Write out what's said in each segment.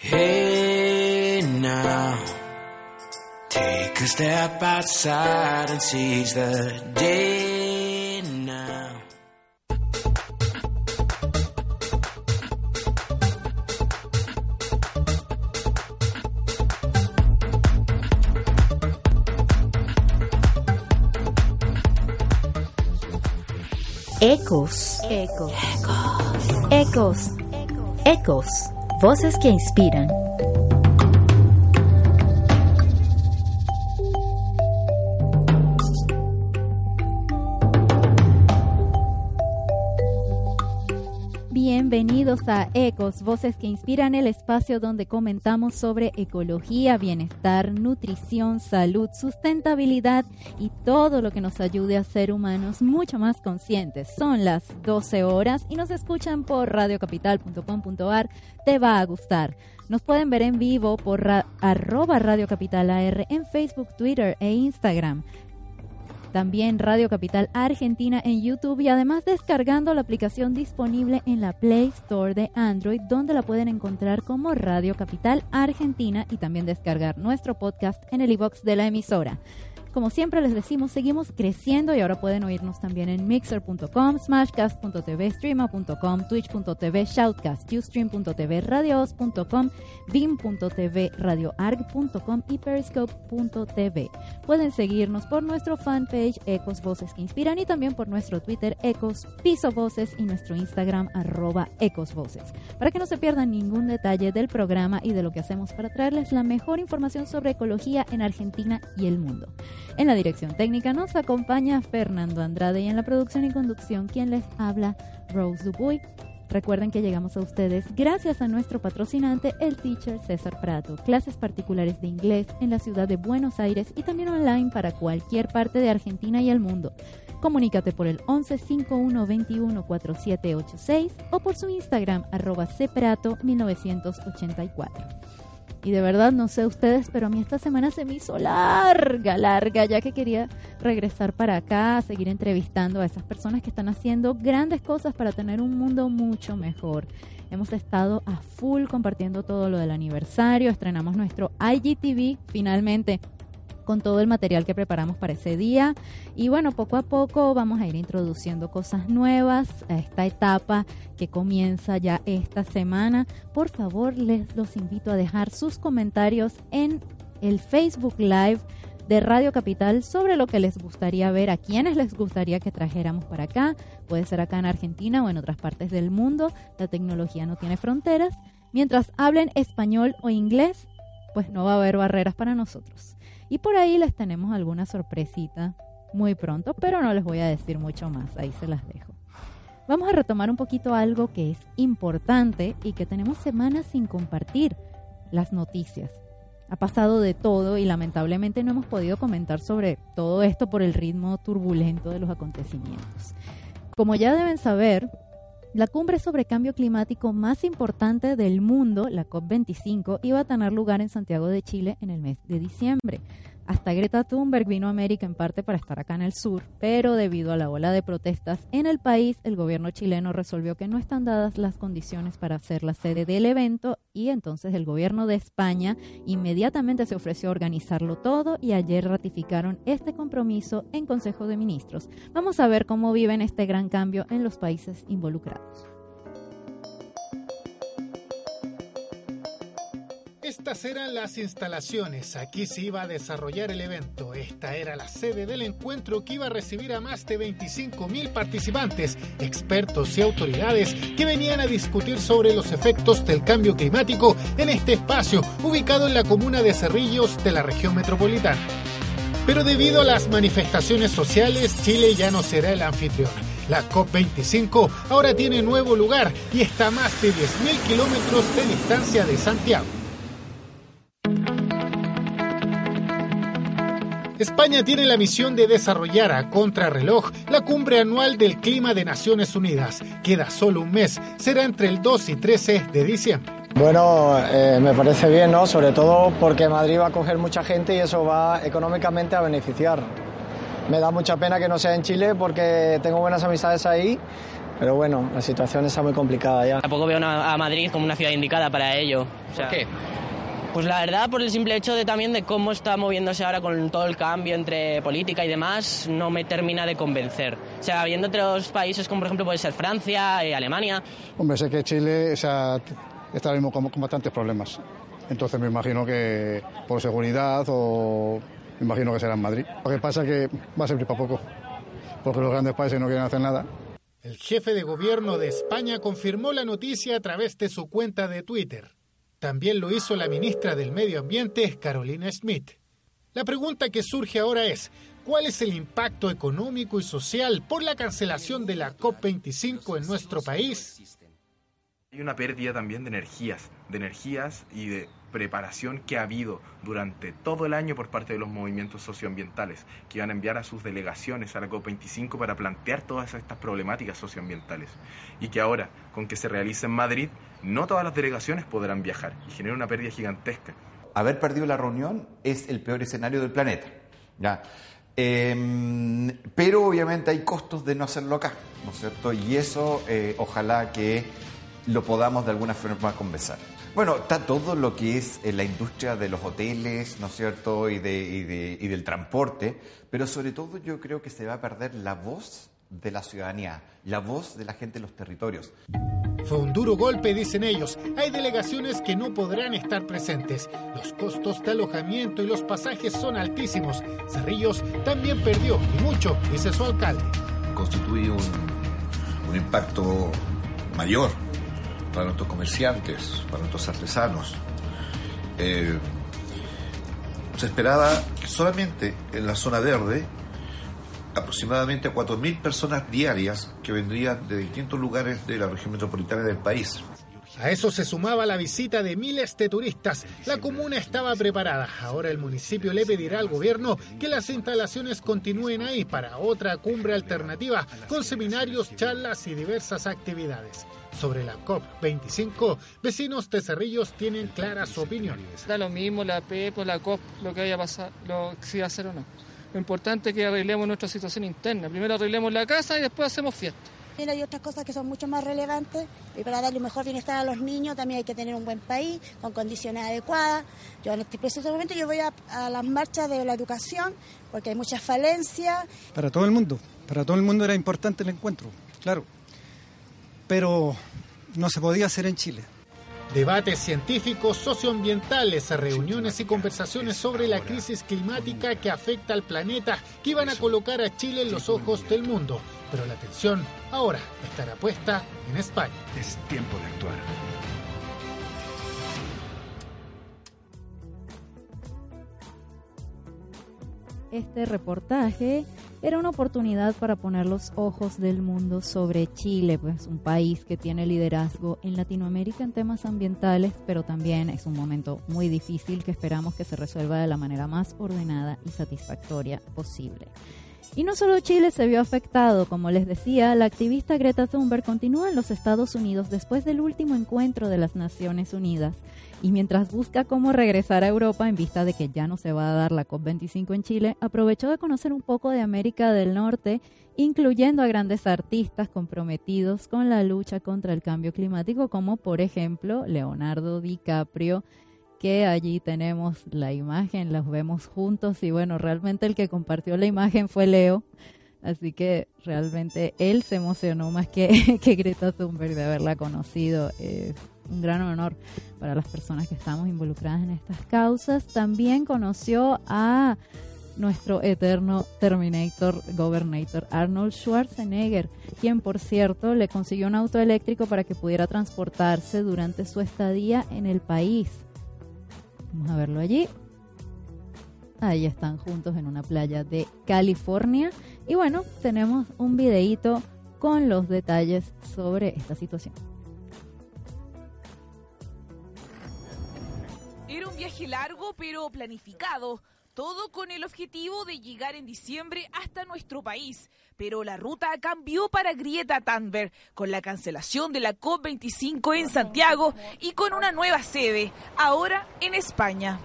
Hey now, take a step outside and seize the day now. Ecos. Ecos. Ecos. Ecos. Voces que inspiran. Ecos, voces que inspiran el espacio donde comentamos sobre ecología, bienestar, nutrición, salud, sustentabilidad y todo lo que nos ayude a ser humanos mucho más conscientes. Son las 12 horas y nos escuchan por radiocapital.com.ar. Te va a gustar. Nos pueden ver en vivo por arroba Radio Capital AR en Facebook, Twitter e Instagram también Radio Capital Argentina en YouTube y además descargando la aplicación disponible en la Play Store de Android donde la pueden encontrar como Radio Capital Argentina y también descargar nuestro podcast en el iBox de la emisora. Como siempre les decimos, seguimos creciendo y ahora pueden oírnos también en mixer.com, smashcast.tv, streama.com, twitch.tv, shoutcast, ustream.tv, radios.com, beam.tv, radioarg.com y periscope.tv. Pueden seguirnos por nuestro fanpage Ecos Voces que Inspiran y también por nuestro Twitter Ecos Piso Voces y nuestro Instagram arroba Ecos Voces. Para que no se pierdan ningún detalle del programa y de lo que hacemos para traerles la mejor información sobre ecología en Argentina y el mundo. En la dirección técnica nos acompaña Fernando Andrade y en la producción y conducción quien les habla Rose Dupuy. Recuerden que llegamos a ustedes gracias a nuestro patrocinante, el teacher César Prato. Clases particulares de inglés en la ciudad de Buenos Aires y también online para cualquier parte de Argentina y el mundo. Comunícate por el 11 51 21 4786 o por su Instagram arroba cprato 1984. Y de verdad, no sé ustedes, pero a mí esta semana se me hizo larga, larga, ya que quería regresar para acá, seguir entrevistando a esas personas que están haciendo grandes cosas para tener un mundo mucho mejor. Hemos estado a full compartiendo todo lo del aniversario, estrenamos nuestro IGTV finalmente con todo el material que preparamos para ese día. Y bueno, poco a poco vamos a ir introduciendo cosas nuevas a esta etapa que comienza ya esta semana. Por favor, les los invito a dejar sus comentarios en el Facebook Live de Radio Capital sobre lo que les gustaría ver, a quienes les gustaría que trajéramos para acá. Puede ser acá en Argentina o en otras partes del mundo. La tecnología no tiene fronteras. Mientras hablen español o inglés, pues no va a haber barreras para nosotros. Y por ahí les tenemos alguna sorpresita muy pronto, pero no les voy a decir mucho más, ahí se las dejo. Vamos a retomar un poquito algo que es importante y que tenemos semanas sin compartir, las noticias. Ha pasado de todo y lamentablemente no hemos podido comentar sobre todo esto por el ritmo turbulento de los acontecimientos. Como ya deben saber, la cumbre sobre cambio climático más importante del mundo, la COP25, iba a tener lugar en Santiago de Chile en el mes de diciembre. Hasta Greta Thunberg vino a América en parte para estar acá en el sur, pero debido a la ola de protestas en el país, el gobierno chileno resolvió que no están dadas las condiciones para ser la sede del evento y entonces el gobierno de España inmediatamente se ofreció a organizarlo todo y ayer ratificaron este compromiso en Consejo de Ministros. Vamos a ver cómo viven este gran cambio en los países involucrados. Estas eran las instalaciones, aquí se iba a desarrollar el evento. Esta era la sede del encuentro que iba a recibir a más de 25 mil participantes, expertos y autoridades que venían a discutir sobre los efectos del cambio climático en este espacio ubicado en la comuna de Cerrillos de la región metropolitana. Pero debido a las manifestaciones sociales, Chile ya no será el anfitrión. La COP25 ahora tiene nuevo lugar y está a más de 10.000 kilómetros de distancia de Santiago. España tiene la misión de desarrollar a contrarreloj la cumbre anual del clima de Naciones Unidas. Queda solo un mes, será entre el 2 y 13 de diciembre. Bueno, eh, me parece bien, ¿no? Sobre todo porque Madrid va a coger mucha gente y eso va económicamente a beneficiar. Me da mucha pena que no sea en Chile porque tengo buenas amistades ahí Pero bueno, la situación está muy complicada ya. Tampoco veo a Madrid como una ciudad indicada para ello. ¿Por qué? Pues la verdad, por el simple hecho de también de cómo está moviéndose ahora con todo el cambio entre política y demás, no me termina de convencer. O sea, viendo otros países como por ejemplo puede ser Francia, y eh, Alemania. Hombre, sé que Chile o sea, está ahora mismo con, con bastantes problemas. Entonces me imagino que por seguridad o me imagino que será en Madrid. Lo que pasa es que va a servir para poco, porque los grandes países no quieren hacer nada. El jefe de gobierno de España confirmó la noticia a través de su cuenta de Twitter. También lo hizo la ministra del Medio Ambiente, Carolina Smith. La pregunta que surge ahora es, ¿cuál es el impacto económico y social por la cancelación de la COP25 en nuestro país? Hay una pérdida también de energías, de energías y de preparación que ha habido durante todo el año por parte de los movimientos socioambientales, que van a enviar a sus delegaciones a la COP25 para plantear todas estas problemáticas socioambientales. Y que ahora, con que se realice en Madrid, no todas las delegaciones podrán viajar y genera una pérdida gigantesca. Haber perdido la reunión es el peor escenario del planeta. ¿ya? Em, pero obviamente hay costos de no hacerlo acá, ¿no es cierto? Y eso eh, ojalá que lo podamos de alguna forma conversar. Bueno, está todo lo que es eh, la industria de los hoteles, ¿no es cierto? Y, de, y del transporte, pero sobre todo yo creo que se va a perder la voz de la ciudadanía, la voz de la gente en los territorios. Fue un duro golpe, dicen ellos. Hay delegaciones que no podrán estar presentes. Los costos de alojamiento y los pasajes son altísimos. Cerrillos también perdió, y mucho, dice su alcalde. Constituye un, un impacto mayor para nuestros comerciantes, para nuestros artesanos. Eh, se esperaba que solamente en la zona verde aproximadamente a 4.000 personas diarias que vendrían de distintos lugares de la región metropolitana del país. A eso se sumaba la visita de miles de turistas. La comuna estaba preparada. Ahora el municipio le pedirá al gobierno que las instalaciones continúen ahí para otra cumbre alternativa con seminarios, charlas y diversas actividades. Sobre la COP25, vecinos de Cerrillos tienen claras opiniones. Da lo mismo la PEP o la COP, lo que vaya a pasar, lo si va a ser o no. Lo importante es que arreglemos nuestra situación interna. Primero arreglemos la casa y después hacemos fiesta. Hay otras cosas que son mucho más relevantes y para darle un mejor bienestar a los niños también hay que tener un buen país con condiciones adecuadas. Yo en este preciso momento yo voy a, a las marchas de la educación porque hay muchas falencias. Para todo el mundo, para todo el mundo era importante el encuentro, claro, pero no se podía hacer en Chile. Debates científicos, socioambientales, reuniones y conversaciones sobre la crisis climática que afecta al planeta que iban a colocar a Chile en los ojos del mundo. Pero la atención ahora estará puesta en España. Es tiempo de actuar. Este reportaje era una oportunidad para poner los ojos del mundo sobre Chile, pues un país que tiene liderazgo en Latinoamérica en temas ambientales, pero también es un momento muy difícil que esperamos que se resuelva de la manera más ordenada y satisfactoria posible. Y no solo Chile se vio afectado, como les decía, la activista Greta Thunberg continúa en los Estados Unidos después del último encuentro de las Naciones Unidas. Y mientras busca cómo regresar a Europa en vista de que ya no se va a dar la COP25 en Chile, aprovechó de conocer un poco de América del Norte, incluyendo a grandes artistas comprometidos con la lucha contra el cambio climático, como por ejemplo Leonardo DiCaprio, que allí tenemos la imagen, las vemos juntos y bueno, realmente el que compartió la imagen fue Leo. Así que realmente él se emocionó más que, que Greta Thunberg de haberla conocido. Un gran honor para las personas que estamos involucradas en estas causas. También conoció a nuestro eterno Terminator Governator Arnold Schwarzenegger, quien por cierto le consiguió un auto eléctrico para que pudiera transportarse durante su estadía en el país. Vamos a verlo allí. Ahí están juntos en una playa de California. Y bueno, tenemos un videíto con los detalles sobre esta situación. Era un viaje largo pero planificado, todo con el objetivo de llegar en diciembre hasta nuestro país. Pero la ruta cambió para Grieta Thunberg con la cancelación de la COP25 en Santiago y con una nueva sede, ahora en España.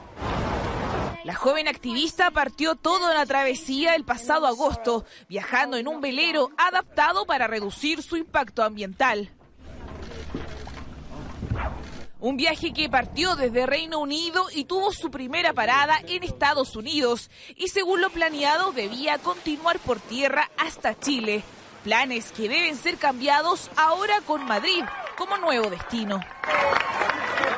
La joven activista partió toda la travesía el pasado agosto, viajando en un velero adaptado para reducir su impacto ambiental. Un viaje que partió desde Reino Unido y tuvo su primera parada en Estados Unidos y según lo planeado debía continuar por tierra hasta Chile. Planes que deben ser cambiados ahora con Madrid como nuevo destino.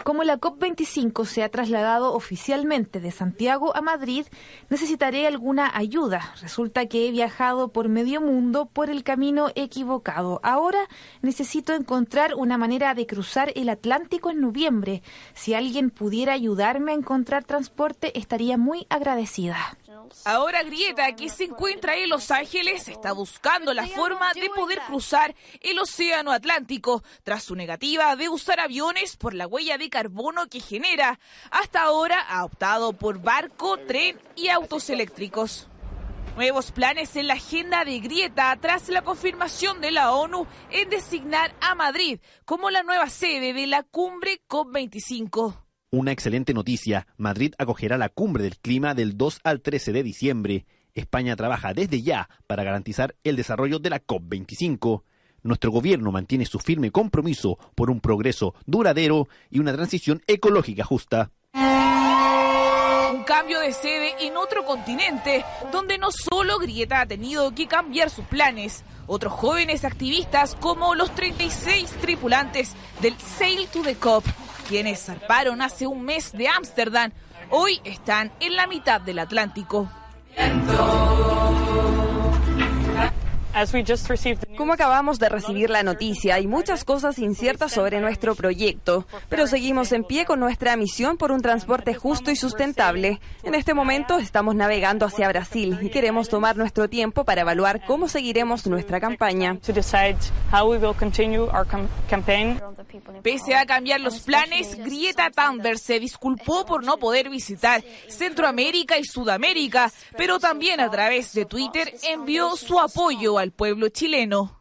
Como la COP25 se ha trasladado oficialmente de Santiago a Madrid, necesitaré alguna ayuda. Resulta que he viajado por medio mundo por el camino equivocado. Ahora necesito encontrar una manera de cruzar el Atlántico en noviembre. Si alguien pudiera ayudarme a encontrar transporte, estaría muy agradecida. Ahora Grieta, que se encuentra en Los Ángeles, está buscando la forma de poder cruzar el Océano Atlántico tras su negativa de usar aviones por la huella de carbono que genera. Hasta ahora ha optado por barco, tren y autos eléctricos. Nuevos planes en la agenda de Grieta tras la confirmación de la ONU en designar a Madrid como la nueva sede de la cumbre COP25. Una excelente noticia, Madrid acogerá la cumbre del clima del 2 al 13 de diciembre. España trabaja desde ya para garantizar el desarrollo de la COP25. Nuestro gobierno mantiene su firme compromiso por un progreso duradero y una transición ecológica justa. Un cambio de sede en otro continente, donde no solo Grieta ha tenido que cambiar sus planes, otros jóvenes activistas como los 36 tripulantes del Sail to the COP quienes zarparon hace un mes de Ámsterdam, hoy están en la mitad del Atlántico. Como acabamos de recibir la noticia, hay muchas cosas inciertas sobre nuestro proyecto, pero seguimos en pie con nuestra misión por un transporte justo y sustentable. En este momento estamos navegando hacia Brasil y queremos tomar nuestro tiempo para evaluar cómo seguiremos nuestra campaña. Pese a cambiar los planes, Grieta Thunberg se disculpó por no poder visitar Centroamérica y Sudamérica, pero también a través de Twitter envió su apoyo al pueblo chileno.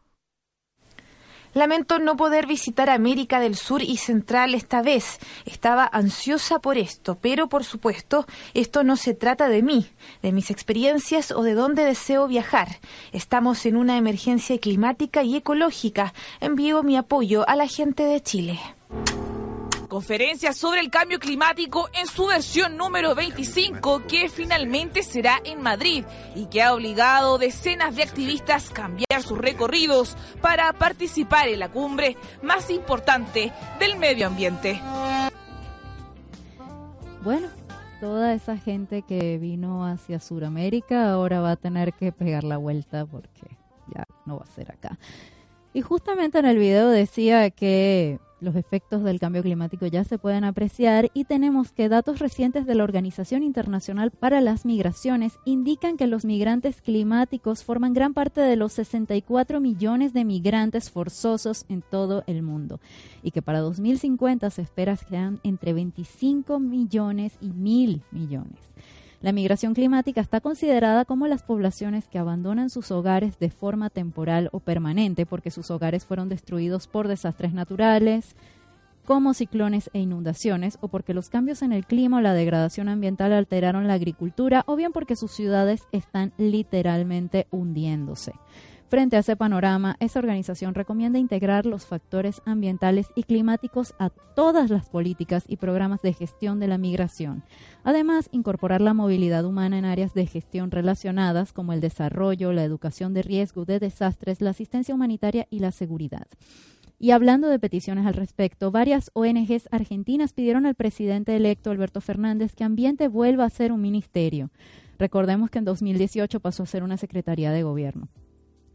Lamento no poder visitar América del Sur y Central esta vez. Estaba ansiosa por esto, pero por supuesto, esto no se trata de mí, de mis experiencias o de dónde deseo viajar. Estamos en una emergencia climática y ecológica. Envío mi apoyo a la gente de Chile conferencia sobre el cambio climático en su versión número 25, que finalmente será en Madrid y que ha obligado decenas de activistas a cambiar sus recorridos para participar en la cumbre más importante del medio ambiente. Bueno, toda esa gente que vino hacia Sudamérica ahora va a tener que pegar la vuelta porque ya no va a ser acá. Y justamente en el video decía que los efectos del cambio climático ya se pueden apreciar y tenemos que datos recientes de la Organización Internacional para las Migraciones indican que los migrantes climáticos forman gran parte de los 64 millones de migrantes forzosos en todo el mundo y que para 2050 se espera que sean entre 25 millones y mil millones. La migración climática está considerada como las poblaciones que abandonan sus hogares de forma temporal o permanente porque sus hogares fueron destruidos por desastres naturales, como ciclones e inundaciones, o porque los cambios en el clima o la degradación ambiental alteraron la agricultura, o bien porque sus ciudades están literalmente hundiéndose. Frente a ese panorama, esa organización recomienda integrar los factores ambientales y climáticos a todas las políticas y programas de gestión de la migración. Además, incorporar la movilidad humana en áreas de gestión relacionadas como el desarrollo, la educación de riesgo de desastres, la asistencia humanitaria y la seguridad. Y hablando de peticiones al respecto, varias ONGs argentinas pidieron al presidente electo Alberto Fernández que Ambiente vuelva a ser un ministerio. Recordemos que en 2018 pasó a ser una secretaría de gobierno.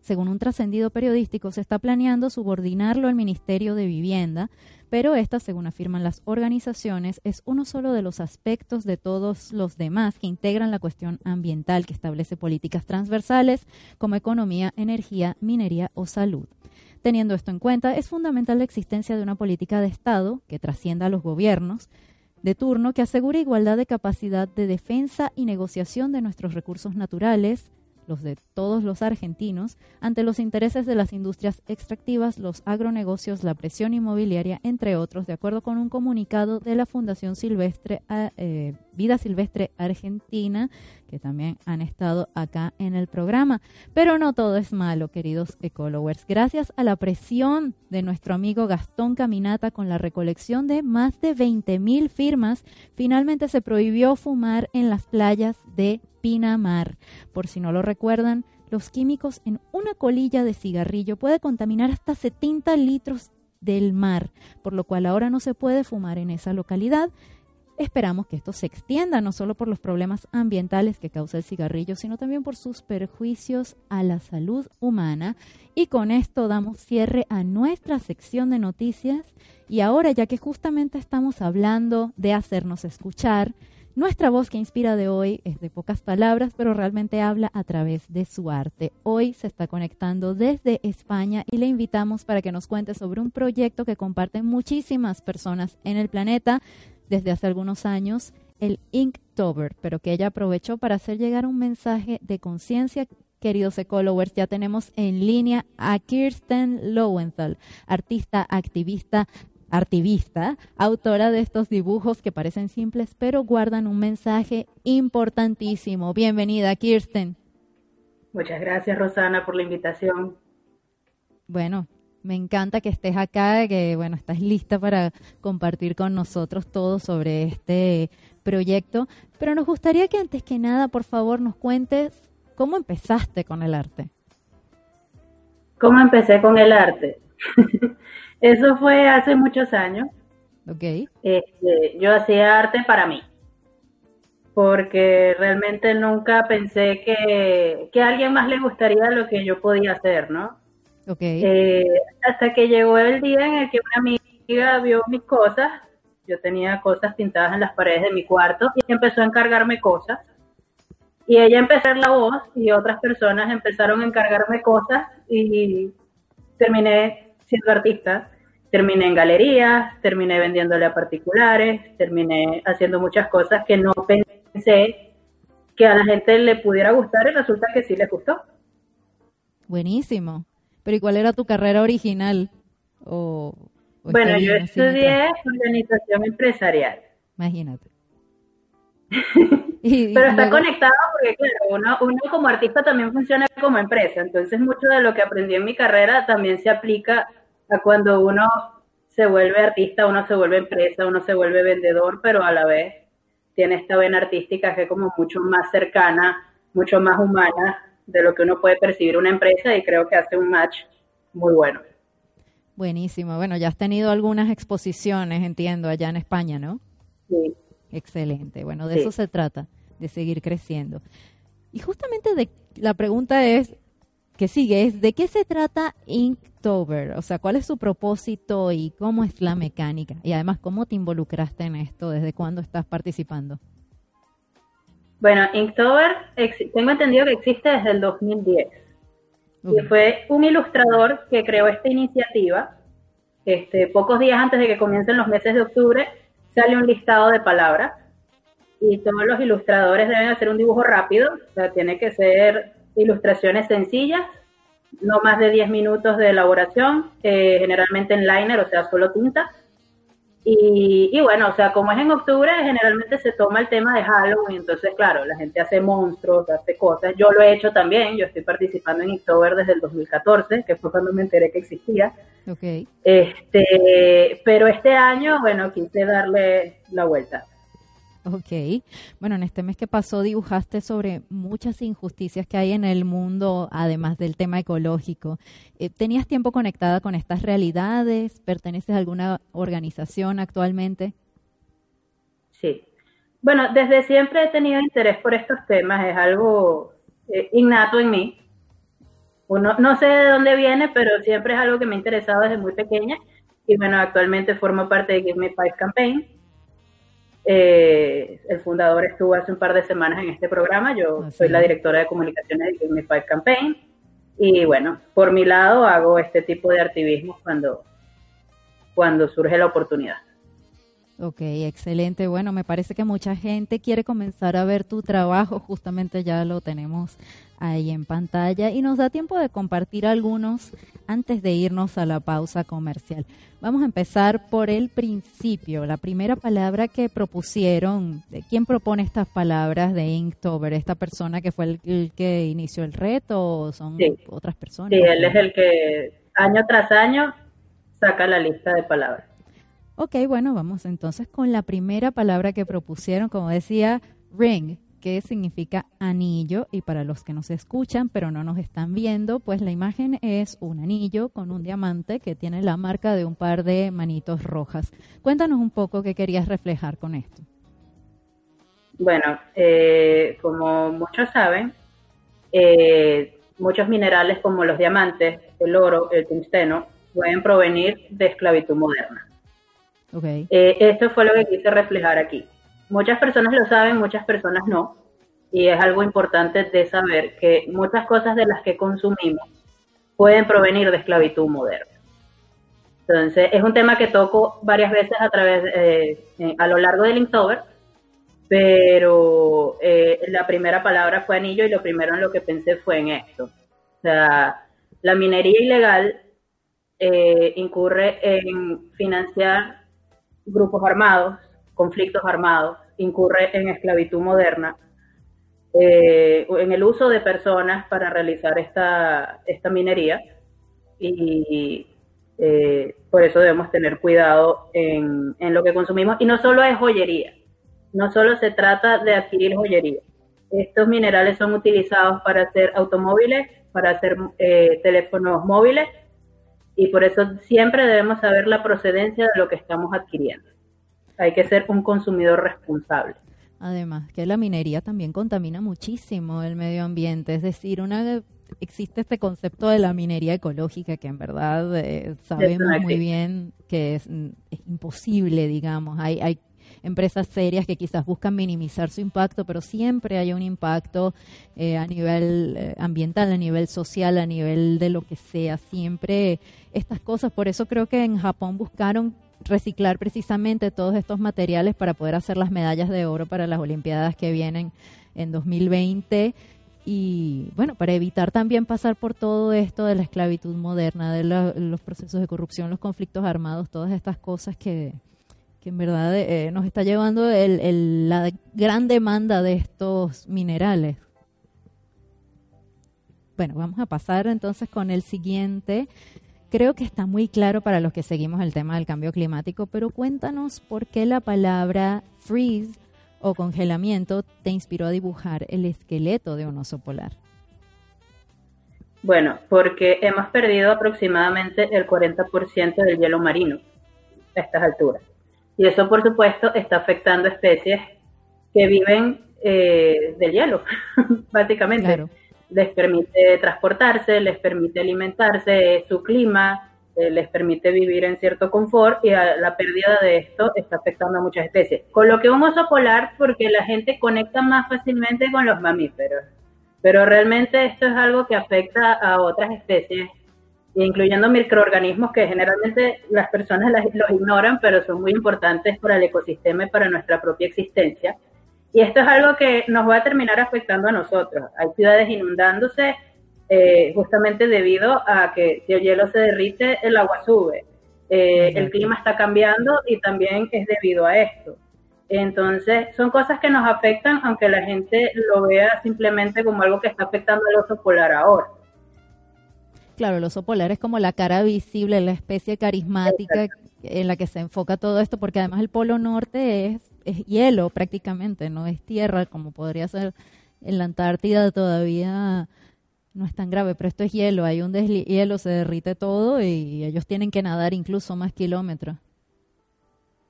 Según un trascendido periodístico, se está planeando subordinarlo al Ministerio de Vivienda, pero esta, según afirman las organizaciones, es uno solo de los aspectos de todos los demás que integran la cuestión ambiental, que establece políticas transversales como economía, energía, minería o salud. Teniendo esto en cuenta, es fundamental la existencia de una política de Estado que trascienda a los gobiernos de turno, que asegure igualdad de capacidad de defensa y negociación de nuestros recursos naturales, los de todos los argentinos, ante los intereses de las industrias extractivas, los agronegocios, la presión inmobiliaria, entre otros, de acuerdo con un comunicado de la Fundación Silvestre, eh, Vida Silvestre Argentina, que también han estado acá en el programa. Pero no todo es malo, queridos ecologers. Gracias a la presión de nuestro amigo Gastón Caminata con la recolección de más de 20.000 firmas, finalmente se prohibió fumar en las playas de Pinamar. Por si no lo recuerdan, los químicos en una colilla de cigarrillo puede contaminar hasta 70 litros del mar, por lo cual ahora no se puede fumar en esa localidad. Esperamos que esto se extienda no solo por los problemas ambientales que causa el cigarrillo, sino también por sus perjuicios a la salud humana. Y con esto damos cierre a nuestra sección de noticias. Y ahora, ya que justamente estamos hablando de hacernos escuchar, nuestra voz que inspira de hoy es de pocas palabras, pero realmente habla a través de su arte. Hoy se está conectando desde España y le invitamos para que nos cuente sobre un proyecto que comparten muchísimas personas en el planeta desde hace algunos años, el Inktober, pero que ella aprovechó para hacer llegar un mensaje de conciencia queridos ecologers, ya tenemos en línea a Kirsten Lowenthal, artista, activista, artivista, autora de estos dibujos que parecen simples pero guardan un mensaje importantísimo. Bienvenida, Kirsten. Muchas gracias, Rosana, por la invitación. Bueno, me encanta que estés acá, que bueno, estás lista para compartir con nosotros todo sobre este proyecto, pero nos gustaría que antes que nada, por favor, nos cuentes cómo empezaste con el arte. ¿Cómo empecé con el arte? Eso fue hace muchos años. Ok. Este, yo hacía arte para mí, porque realmente nunca pensé que, que a alguien más le gustaría lo que yo podía hacer, ¿no? Ok. Eh, hasta que llegó el día en el que una amiga vio mis cosas, yo tenía cosas pintadas en las paredes de mi cuarto y empezó a encargarme cosas. Y ella empezó a la voz y otras personas empezaron a encargarme cosas y terminé siendo artista. Terminé en galerías, terminé vendiéndole a particulares, terminé haciendo muchas cosas que no pensé que a la gente le pudiera gustar y resulta que sí le gustó. Buenísimo. Pero ¿y cuál era tu carrera original? O, bueno, yo estudié organización empresarial. Imagínate. Pero está conectado porque, claro, uno, uno como artista también funciona como empresa. Entonces, mucho de lo que aprendí en mi carrera también se aplica cuando uno se vuelve artista, uno se vuelve empresa, uno se vuelve vendedor, pero a la vez tiene esta vena artística que es como mucho más cercana, mucho más humana de lo que uno puede percibir una empresa y creo que hace un match muy bueno. Buenísimo. Bueno, ya has tenido algunas exposiciones, entiendo, allá en España, ¿no? Sí. Excelente. Bueno, de eso se trata, de seguir creciendo. Y justamente de, la pregunta es, que sigue, es ¿de qué se trata Ink o sea, ¿cuál es su propósito y cómo es la mecánica? Y además, ¿cómo te involucraste en esto? ¿Desde cuándo estás participando? Bueno, Inktober tengo entendido que existe desde el 2010. Y fue un ilustrador que creó esta iniciativa. Este, pocos días antes de que comiencen los meses de octubre, sale un listado de palabras. Y todos los ilustradores deben hacer un dibujo rápido. O sea, tiene que ser ilustraciones sencillas no más de 10 minutos de elaboración, eh, generalmente en liner, o sea, solo tinta. Y, bueno, o sea, como es en octubre, generalmente se toma el tema de Halloween, entonces, claro, la gente hace monstruos, hace cosas. Yo lo he hecho también, yo estoy participando en October desde el 2014, que fue cuando me enteré que existía. Okay. Este, pero este año, bueno, quise darle la vuelta. Ok. Bueno, en este mes que pasó dibujaste sobre muchas injusticias que hay en el mundo, además del tema ecológico. Eh, ¿Tenías tiempo conectada con estas realidades? ¿Perteneces a alguna organización actualmente? Sí. Bueno, desde siempre he tenido interés por estos temas, es algo eh, innato en mí. Uno, no sé de dónde viene, pero siempre es algo que me ha interesado desde muy pequeña. Y bueno, actualmente formo parte de Give Me Five Campaign, eh, el fundador estuvo hace un par de semanas en este programa. Yo ah, soy la directora de comunicaciones de Five Campaign. Y bueno, por mi lado hago este tipo de activismo cuando, cuando surge la oportunidad. Ok, excelente. Bueno, me parece que mucha gente quiere comenzar a ver tu trabajo, justamente ya lo tenemos ahí en pantalla y nos da tiempo de compartir algunos antes de irnos a la pausa comercial. Vamos a empezar por el principio, la primera palabra que propusieron. ¿Quién propone estas palabras de Inktober? ¿Esta persona que fue el, que inició el reto o son otras personas? Sí, él es el que año tras año saca la lista de palabras. Ok, bueno, vamos entonces con la primera palabra que propusieron, como decía, ring, que significa anillo y para los que nos escuchan pero no nos están viendo, pues la imagen es un anillo con un diamante que tiene la marca de un par de manitos rojas. Cuéntanos un poco qué querías reflejar con esto. Bueno, eh, como muchos saben, eh, muchos minerales como los diamantes, el oro, el tungsteno, pueden provenir de esclavitud moderna. Eh, esto fue lo que quise reflejar aquí. Muchas personas lo saben, muchas personas no. Y es algo importante de saber que muchas cosas de las que consumimos pueden provenir de esclavitud moderna. Entonces, es un tema que toco varias veces a través, eh, eh, a lo largo del Inktober, pero la primera palabra fue anillo y lo primero en lo que pensé fue en esto. O sea, la minería ilegal incurre en financiar grupos armados, conflictos armados, incurre en esclavitud moderna, eh, en el uso de personas para realizar esta, esta minería y eh, por eso debemos tener cuidado en, en, lo que consumimos. Y no solo es joyería, no solo se trata de adquirir joyería. Estos minerales son utilizados para hacer automóviles, para hacer eh, teléfonos móviles y por eso siempre debemos saber la procedencia de lo que estamos adquiriendo. Hay que ser un consumidor responsable. Además, que la minería también contamina muchísimo el medio ambiente, es decir, una existe este concepto de la minería ecológica que en verdad eh, sabemos muy bien que es, imposible, digamos. Hay, hay empresas serias que quizás buscan minimizar su impacto, pero siempre hay un impacto eh, a nivel eh, ambiental, a nivel social, a nivel de lo que sea. Siempre estas cosas. Por eso creo que en Japón buscaron reciclar precisamente todos estos materiales para poder hacer las medallas de oro para las Olimpiadas que vienen en 2020 y bueno, para evitar también pasar por todo esto de la esclavitud moderna, de los procesos de corrupción, los conflictos armados, todas estas cosas que, que en verdad eh, nos está llevando el, la gran demanda de estos minerales. Bueno, vamos a pasar entonces con el siguiente. Creo que está muy claro para los que seguimos el tema del cambio climático, pero cuéntanos por qué la palabra freeze o congelamiento te inspiró a dibujar el esqueleto de un oso polar. Bueno, porque hemos perdido aproximadamente el 40% del hielo marino a estas alturas. Y eso, por supuesto, está afectando especies que viven eh, del hielo, básicamente. Claro les permite transportarse, les permite alimentarse, su clima, eh, les permite vivir en cierto confort y la pérdida de esto está afectando a muchas especies. Con lo que un oso polar, porque la gente conecta más fácilmente con los mamíferos, pero realmente esto es algo que afecta a otras especies, incluyendo microorganismos que generalmente las personas los ignoran, pero son muy importantes para el ecosistema y para nuestra propia existencia y esto es algo que nos va a terminar afectando a nosotros. Hay ciudades inundándose eh, justamente debido a que si el hielo se derrite, el agua sube. Eh, el clima está cambiando y también es debido a esto. Entonces, son cosas que nos afectan, aunque la gente lo vea simplemente como algo que está afectando al oso polar ahora. Claro, el oso polar es como la cara visible, la especie carismática en la que se enfoca todo esto, porque además el polo norte es es hielo prácticamente, no es tierra como podría ser en la Antártida todavía no es tan grave, pero esto es hielo, hay un deshielo, se derrite todo y ellos tienen que nadar incluso más kilómetros.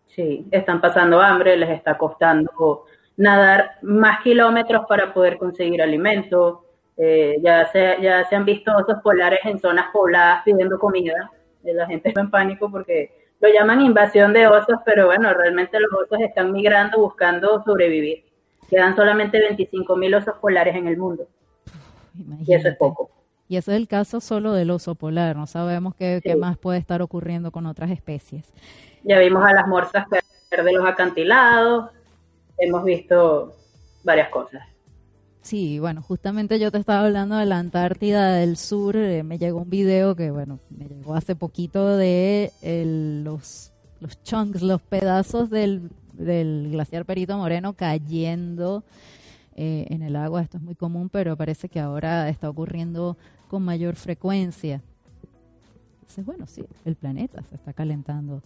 Sí, están pasando hambre, les está costando nadar más kilómetros para poder conseguir alimento. Eh, ya, se, ya se han visto osos polares en zonas pobladas pidiendo comida. Eh, la gente está en pánico porque lo llaman invasión de osos, pero bueno, realmente los osos están migrando buscando sobrevivir. Quedan solamente 25 mil osos polares en el mundo. Y eso es poco. Y eso es el caso solo del oso polar, no sabemos qué, más puede estar ocurriendo con otras especies. Ya vimos a las morsas de los acantilados, hemos visto varias cosas. Sí, bueno, justamente yo te estaba hablando de la Antártida del Sur. eh, me llegó un video que, bueno, me llegó hace poquito de el- los, los chunks, los pedazos del, del glaciar Perito Moreno cayendo eh, en el agua. Esto es muy común, pero parece que ahora está ocurriendo con mayor frecuencia. Entonces, bueno, sí, el planeta se está calentando.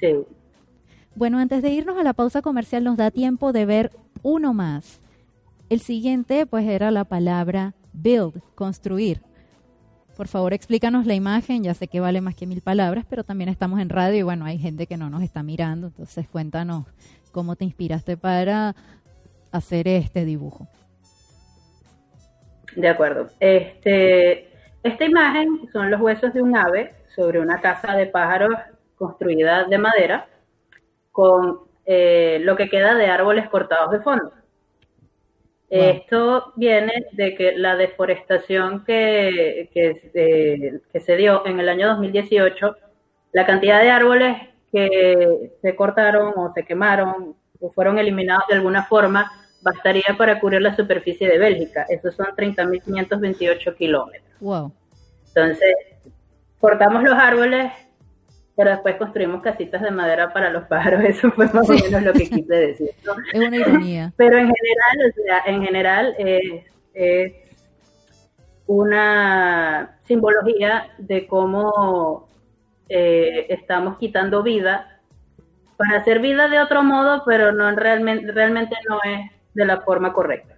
Sí. Bueno, antes de irnos a la pausa comercial nos da tiempo de ver uno más. El siguiente, pues, era la palabra build, construir. Por favor, explícanos la imagen. Ya sé que vale más que mil palabras, pero también estamos en radio y bueno, hay gente que no nos está mirando. Entonces, cuéntanos cómo te inspiraste para hacer este dibujo. De acuerdo. Este, esta imagen son los huesos de un ave sobre una casa de pájaros construida de madera con eh, lo que queda de árboles cortados de fondo. Esto viene de que la deforestación que, que, eh, que se dio en el año 2018, la cantidad de árboles que se cortaron o se quemaron o fueron eliminados de alguna forma, bastaría para cubrir la superficie de Bélgica. Esos son 30.528 kilómetros. Wow. Entonces, cortamos los árboles, pero después construimos casitas de madera para los pájaros. Eso fue más o menos lo que quise decir. ¿no? Es una ironía. Pero en general, o sea, en general es, es una simbología de cómo eh, estamos quitando vida para hacer vida de otro modo, pero no realmente, realmente no es de la forma correcta.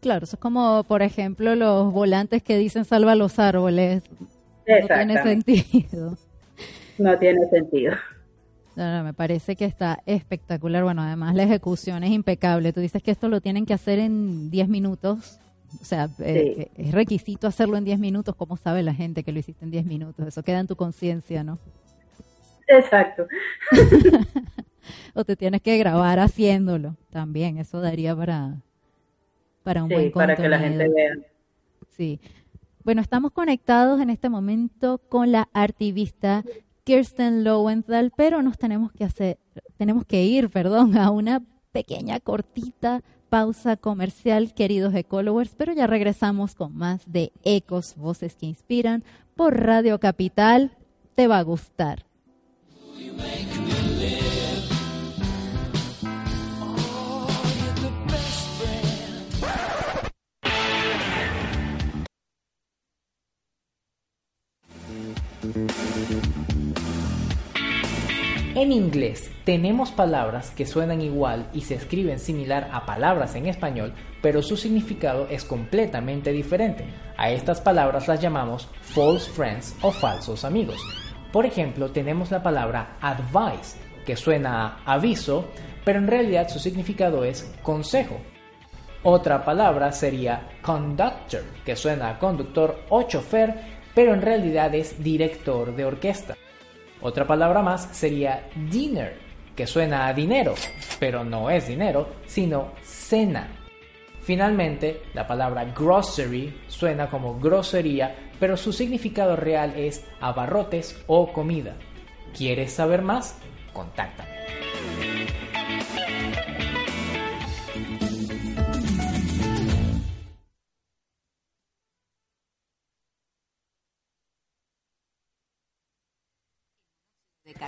Claro, eso es como, por ejemplo, los volantes que dicen salva los árboles. No tiene sentido. No tiene sentido. No, no, me parece que está espectacular. Bueno, además la ejecución es impecable. Tú dices que esto lo tienen que hacer en 10 minutos. O sea, eh, es requisito hacerlo en 10 minutos. ¿Cómo sabe la gente que lo hiciste en 10 minutos? Eso queda en tu conciencia, ¿no? Exacto. o te tienes que grabar haciéndolo. También, eso daría para, para un Sí, buen para que la gente contenido. vea. Sí. Bueno, estamos conectados en este momento con la artivista Kirsten Lowenthal, pero nos tenemos que hacer, tenemos que ir, perdón, a una pequeña cortita pausa comercial, queridos ecologers, pero ya regresamos con más de Ecos, voces que inspiran por Radio Capital. Te va a gustar. En inglés tenemos palabras que suenan igual y se escriben similar a palabras en español, pero su significado es completamente diferente. A estas palabras las llamamos false friends o falsos amigos. Por ejemplo, tenemos la palabra advice, que suena a aviso, pero en realidad su significado es consejo. Otra palabra sería conductor, que suena a conductor o chofer, pero en realidad es director de orquesta. Otra palabra más sería dinner, que suena a dinero, pero no es dinero, sino cena. Finalmente, la palabra grocery suena como grosería, pero su significado real es abarrotes o comida. ¿Quieres saber más? Contáctame.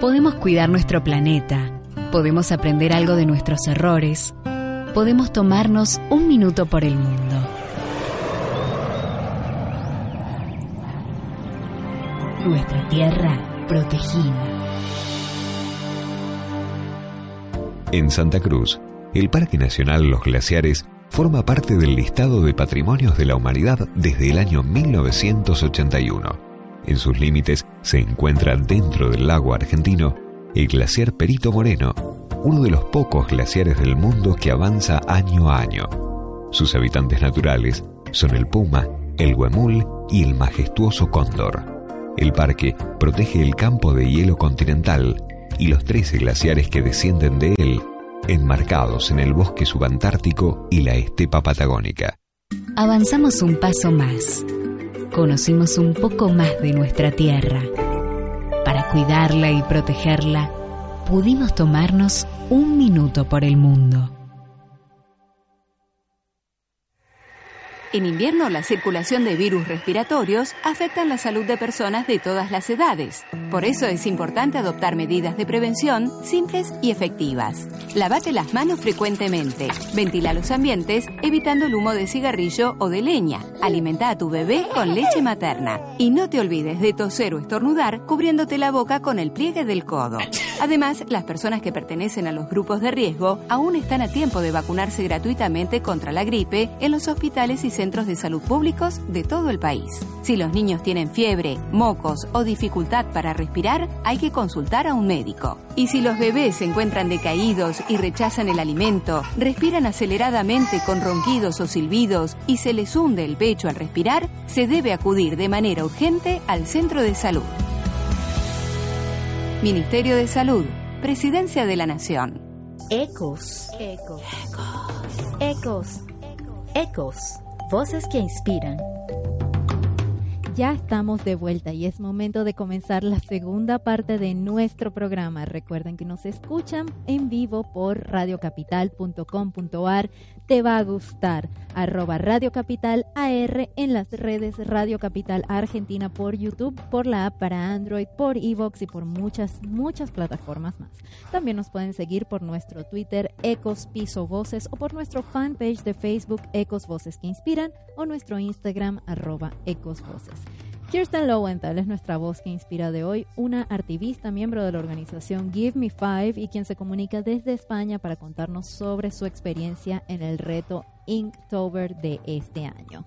Podemos cuidar nuestro planeta, podemos aprender algo de nuestros errores, podemos tomarnos un minuto por el mundo. Nuestra tierra protegida. En Santa Cruz, el Parque Nacional Los Glaciares forma parte del listado de patrimonios de la humanidad desde el año 1981. En sus límites se encuentra dentro del lago argentino el glaciar Perito Moreno, uno de los pocos glaciares del mundo que avanza año a año. Sus habitantes naturales son el puma, el huemul y el majestuoso cóndor. El parque protege el campo de hielo continental y los 13 glaciares que descienden de él, enmarcados en el bosque subantártico y la estepa patagónica. Avanzamos un paso más. Conocimos un poco más de nuestra tierra. Para cuidarla y protegerla, pudimos tomarnos un minuto por el mundo. En invierno, la circulación de virus respiratorios afecta la salud de personas de todas las edades. Por eso es importante adoptar medidas de prevención simples y efectivas. Lavate las manos frecuentemente. Ventila los ambientes evitando el humo de cigarrillo o de leña. Alimenta a tu bebé con leche materna. Y no te olvides de toser o estornudar cubriéndote la boca con el pliegue del codo. Además, las personas que pertenecen a los grupos de riesgo aún están a tiempo de vacunarse gratuitamente contra la gripe en los hospitales y centros de salud públicos de todo el país. Si los niños tienen fiebre, mocos o dificultad para respirar, hay que consultar a un médico. Y si los bebés se encuentran decaídos y rechazan el alimento, respiran aceleradamente con ronquidos o silbidos y se les hunde el pecho al respirar, se debe acudir de manera urgente al centro de salud. Ministerio de Salud, Presidencia de la Nación. Ecos. Ecos. Ecos. Ecos. Voces que inspiran. Ya estamos de vuelta y es momento de comenzar la segunda parte de nuestro programa. Recuerden que nos escuchan en vivo por radiocapital.com.ar. Te va a gustar. Arroba Radio Capital AR en las redes Radio Capital Argentina por YouTube, por la app para Android, por Evox y por muchas, muchas plataformas más. También nos pueden seguir por nuestro Twitter Ecos Piso Voces o por nuestro fanpage de Facebook Ecos Voces que Inspiran o nuestro Instagram arroba Ecos Voces. Kirsten Lowenthal es nuestra voz que inspira de hoy, una activista miembro de la organización Give Me Five y quien se comunica desde España para contarnos sobre su experiencia en el reto Inktober de este año.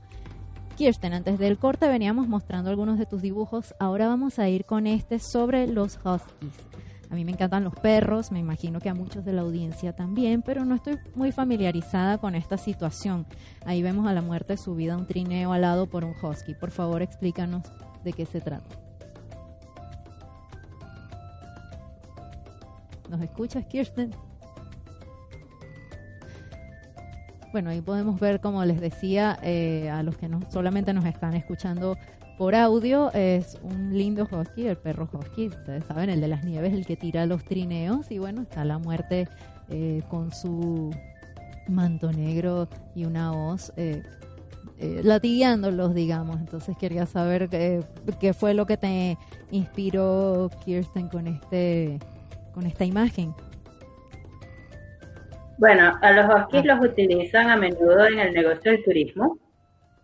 Kirsten, antes del corte veníamos mostrando algunos de tus dibujos, ahora vamos a ir con este sobre los huskies. A mí me encantan los perros, me imagino que a muchos de la audiencia también, pero no estoy muy familiarizada con esta situación. Ahí vemos a la muerte subida un trineo alado por un husky. Por favor, explícanos de qué se trata. ¿Nos escuchas, Kirsten? Bueno, ahí podemos ver, como les decía, eh, a los que no solamente nos están escuchando por audio es un lindo husky, el perro husky, ustedes saben, el de las nieves, el que tira los trineos y bueno, está la muerte eh, con su manto negro y una hoz eh, eh, latigueándolos, digamos. Entonces quería saber qué fue lo que te inspiró Kirsten con este con esta imagen. Bueno, a los huskies los utilizan a menudo en el negocio del turismo.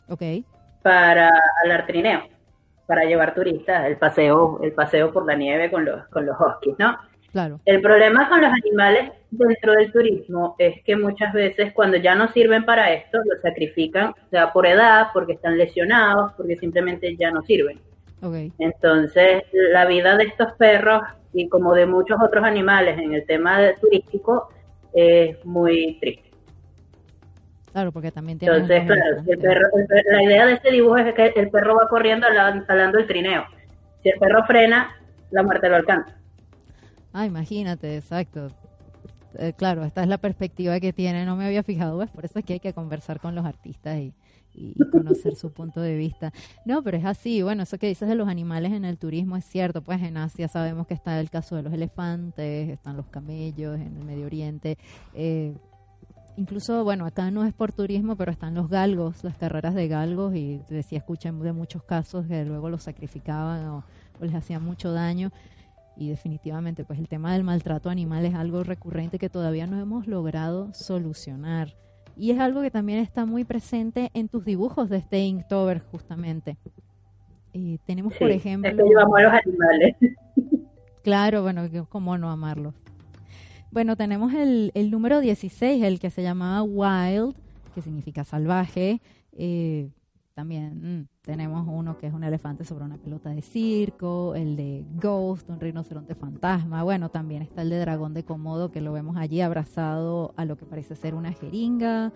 Ok para el trineo, para llevar turistas, el paseo, el paseo por la nieve con los, con los huskies, ¿no? Claro. El problema con los animales dentro del turismo es que muchas veces cuando ya no sirven para esto, los sacrifican, sea por edad, porque están lesionados, porque simplemente ya no sirven. Okay. Entonces, la vida de estos perros y como de muchos otros animales en el tema turístico es muy triste. Claro, porque también tiene. Entonces, claro, el perro, la idea de este dibujo es que el perro va corriendo hablando el trineo. Si el perro frena, la muerte lo alcanza. Ah, imagínate, exacto. Eh, claro, esta es la perspectiva que tiene, no me había fijado, pues por eso es que hay que conversar con los artistas y, y conocer su punto de vista. No, pero es así, bueno, eso que dices de los animales en el turismo es cierto, pues en Asia sabemos que está el caso de los elefantes, están los camellos en el Medio Oriente. Eh, incluso, bueno, acá no es por turismo, pero están los galgos, las carreras de galgos, y decía, escuché de muchos casos que luego los sacrificaban o, les hacían mucho daño. Y definitivamente, pues el tema del maltrato animal es algo recurrente que todavía no hemos logrado solucionar. Y es algo que también está muy presente en tus dibujos de este Inktober, justamente. Y tenemos, por ejemplo... Es que yo a los animales. Claro, bueno, cómo no amarlos. Bueno, tenemos el, el número 16, el que se llamaba Wild, que significa salvaje. Eh, también, mm, tenemos uno que es un elefante sobre una pelota de circo, el de Ghost, un rinoceronte fantasma. Bueno, también está el de dragón de Komodo que lo vemos allí abrazado a lo que parece ser una jeringa.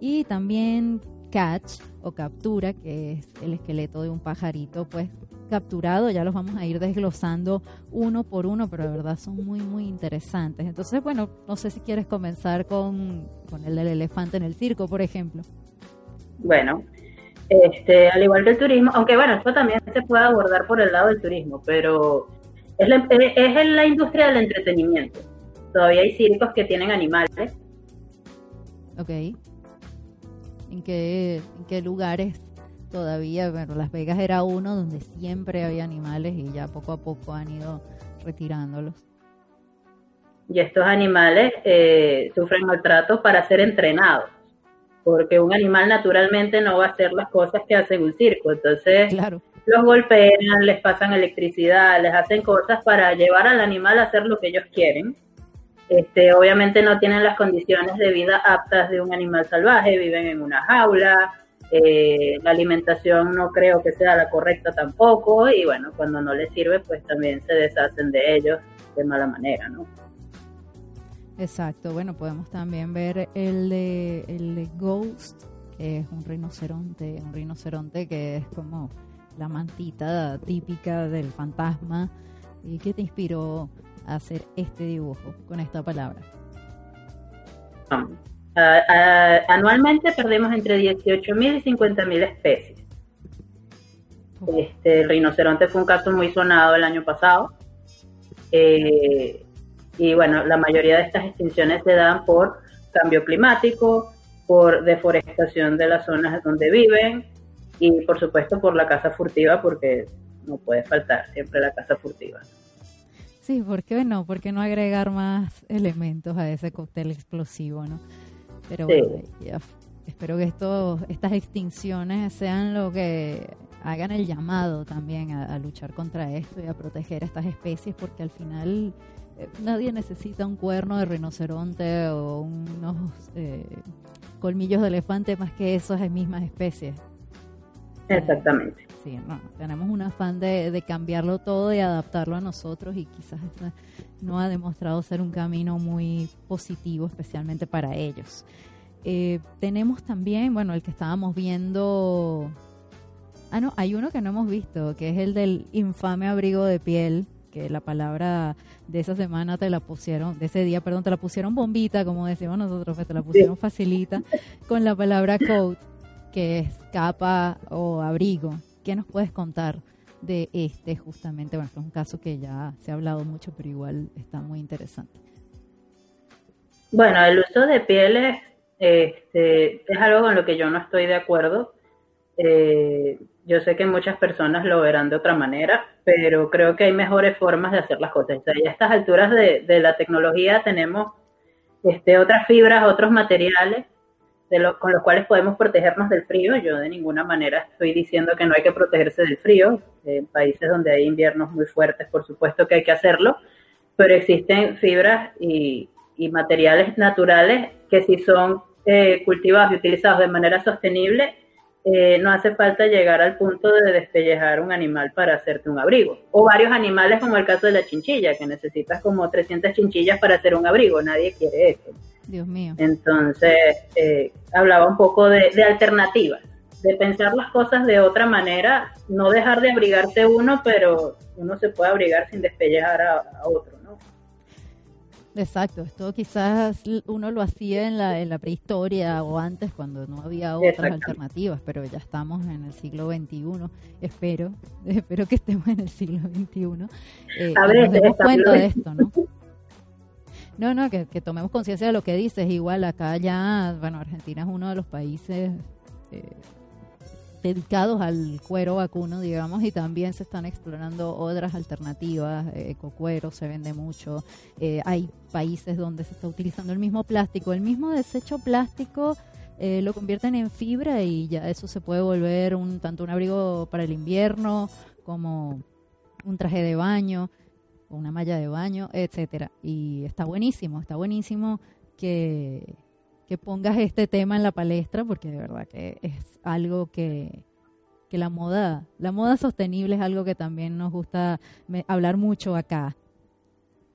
Y también catch o captura, que es el esqueleto de un pajarito, pues capturado. Ya los vamos a ir desglosando uno por uno, pero de verdad son muy, muy interesantes. Entonces, bueno, no sé si quieres comenzar con, con el del elefante en el circo, por ejemplo. Bueno, este, al igual que el turismo, aunque bueno, esto también se puede abordar por el lado del turismo, pero es la, es la industria del entretenimiento. Todavía hay circos que tienen animales. Ok. ¿En qué, en qué lugares todavía? Bueno, Las Vegas era uno donde siempre había animales y ya poco a poco han ido retirándolos. Y estos animales eh, sufren maltrato para ser entrenados porque un animal naturalmente no va a hacer las cosas que hace un circo. Entonces, los golpean, les pasan electricidad, les hacen cosas para llevar al animal a hacer lo que ellos quieren. Este, obviamente no tienen las condiciones de vida aptas de un animal salvaje, viven en una jaula, eh, la alimentación no creo que sea la correcta tampoco y bueno, cuando no les sirve pues también se deshacen de ellos de mala manera, ¿no? Exacto, bueno, podemos también ver el de, el de Ghost, que es un rinoceronte, un rinoceronte que es como la mantita típica del fantasma. ¿Y qué te inspiró a hacer este dibujo con esta palabra? Ah, ah, anualmente perdemos entre 18.000 y 50.000 especies. Este, el rinoceronte fue un caso muy sonado el año pasado. Eh, y bueno, la mayoría de estas extinciones se dan por cambio climático, por deforestación de las zonas donde viven y por supuesto por la caza furtiva porque no puede faltar siempre la caza furtiva. Sí, ¿por qué no? ¿Por qué no agregar más elementos a ese cóctel explosivo, no? Pero bueno, espero que esto, estas extinciones sean lo que hagan el llamado también a, a luchar contra esto y a proteger estas especies porque al final nadie necesita un cuerno de rinoceronte o unos eh, colmillos de elefante más que esas mismas especies. Exactamente. sí, tenemos un afán de, cambiarlo todo y adaptarlo a nosotros y quizás no ha demostrado ser un camino muy positivo, especialmente para ellos. Eh, tenemos también, bueno, el que estábamos viendo... Ah, no, hay uno que no hemos visto, que es el del infame abrigo de piel, que la palabra de esa semana te la pusieron, de ese día, perdón, te la pusieron bombita, como decimos nosotros, pues te la pusieron facilita, con la palabra coat, que es capa o abrigo. ¿Qué nos puedes contar de este justamente? Bueno, es un caso que ya se ha hablado mucho, pero igual está muy interesante. Bueno, el uso de pieles este, es algo con lo que yo no estoy de acuerdo. Eh, yo sé que muchas personas lo verán de otra manera, pero creo que hay mejores formas de hacer las cosas. y a estas alturas de, la tecnología tenemos este, otras fibras, otros materiales de con los cuales podemos protegernos del frío. Yo de ninguna manera estoy diciendo que no hay que protegerse del frío. En países donde hay inviernos muy fuertes, por supuesto que hay que hacerlo, pero existen fibras y, materiales naturales que si son eh, cultivados y utilizados de manera sostenible, eh, no hace falta llegar al punto de despellejar un animal para hacerte un abrigo. O varios animales, como el caso de la chinchilla, que necesitas como 300 chinchillas para hacer un abrigo. Nadie quiere eso. Dios mío. Entonces, eh, hablaba un poco de, alternativas, de pensar las cosas de otra manera, no dejar de abrigarse uno, pero uno se puede abrigar sin despellejar a otro. Exacto, esto quizás uno lo hacía en la, en la prehistoria o antes cuando no había otras alternativas, pero ya estamos en el siglo XXI, espero, espero que estemos en el siglo XXI. Eh, a ver, nos demos cuenta de esto, ¿no? No, no, que, que tomemos conciencia de lo que dices. Igual acá ya, bueno, Argentina es uno de los países eh, dedicados al cuero vacuno, digamos, y también se están explorando otras alternativas. Eh, ecocuero se vende mucho. Eh, hay países donde se está utilizando el mismo plástico. El mismo desecho plástico lo convierten en fibra y ya eso se puede volver un tanto un abrigo para el invierno como un traje de baño, una malla de baño, etcétera. Y está buenísimo, está buenísimo que que pongas este tema en la palestra porque de verdad que es algo que, que la moda, la moda sostenible es algo que también nos gusta hablar mucho acá.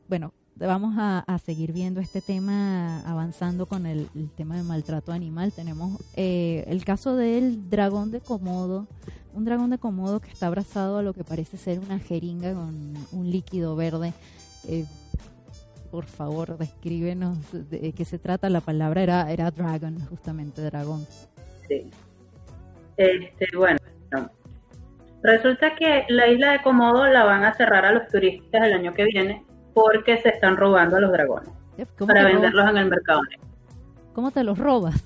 Bueno, vamos a, seguir viendo este tema, avanzando con el, tema de maltrato animal. Tenemos eh, el caso del dragón de Komodo, un dragón de Komodo que está abrazado a lo que parece ser una jeringa con un líquido verde. Eh, por favor, descríbenos de qué se trata. La palabra era, era dragon, justamente dragón. Sí. Este, bueno, resulta que la isla de Komodo la van a cerrar a los turistas el año que viene porque se están robando a los dragones para venderlos en el mercado ¿Cómo te los robas?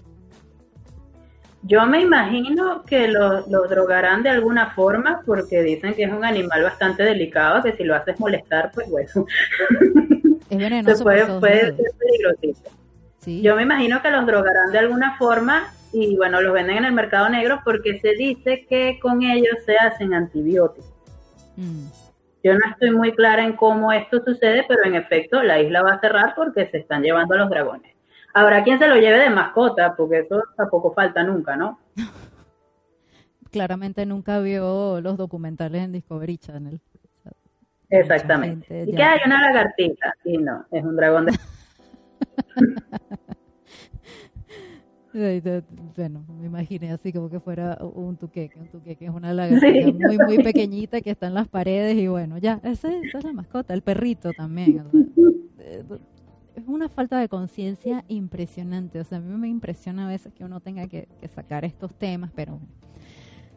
Yo me imagino que lo, drogarán de alguna forma porque dicen que es un animal bastante delicado, que si lo haces molestar, pues bueno, es venenoso puede, puede ser peligrosito. Yo me imagino que los drogarán de alguna forma y bueno, los venden en el mercado negro porque se dice que con ellos se hacen antibióticos. Mm. Yo no estoy muy clara en cómo esto sucede, pero en efecto la isla va a cerrar porque se están llevando a los dragones. Habrá quien se lo lleve de mascota, porque eso tampoco falta nunca, ¿no? Claramente nunca vio los documentales en Discovery Channel. Exactamente. Y que hay una lagartija, y no, es un dragón de... bueno, me imaginé así como que fuera un tuqueque, un tuqueque es una lagartija muy, muy pequeñita que está en las paredes y bueno, ya, esa, es la mascota, el perrito también. Es una falta de conciencia impresionante, o sea, a mí me impresiona a veces que uno tenga que, sacar estos temas, pero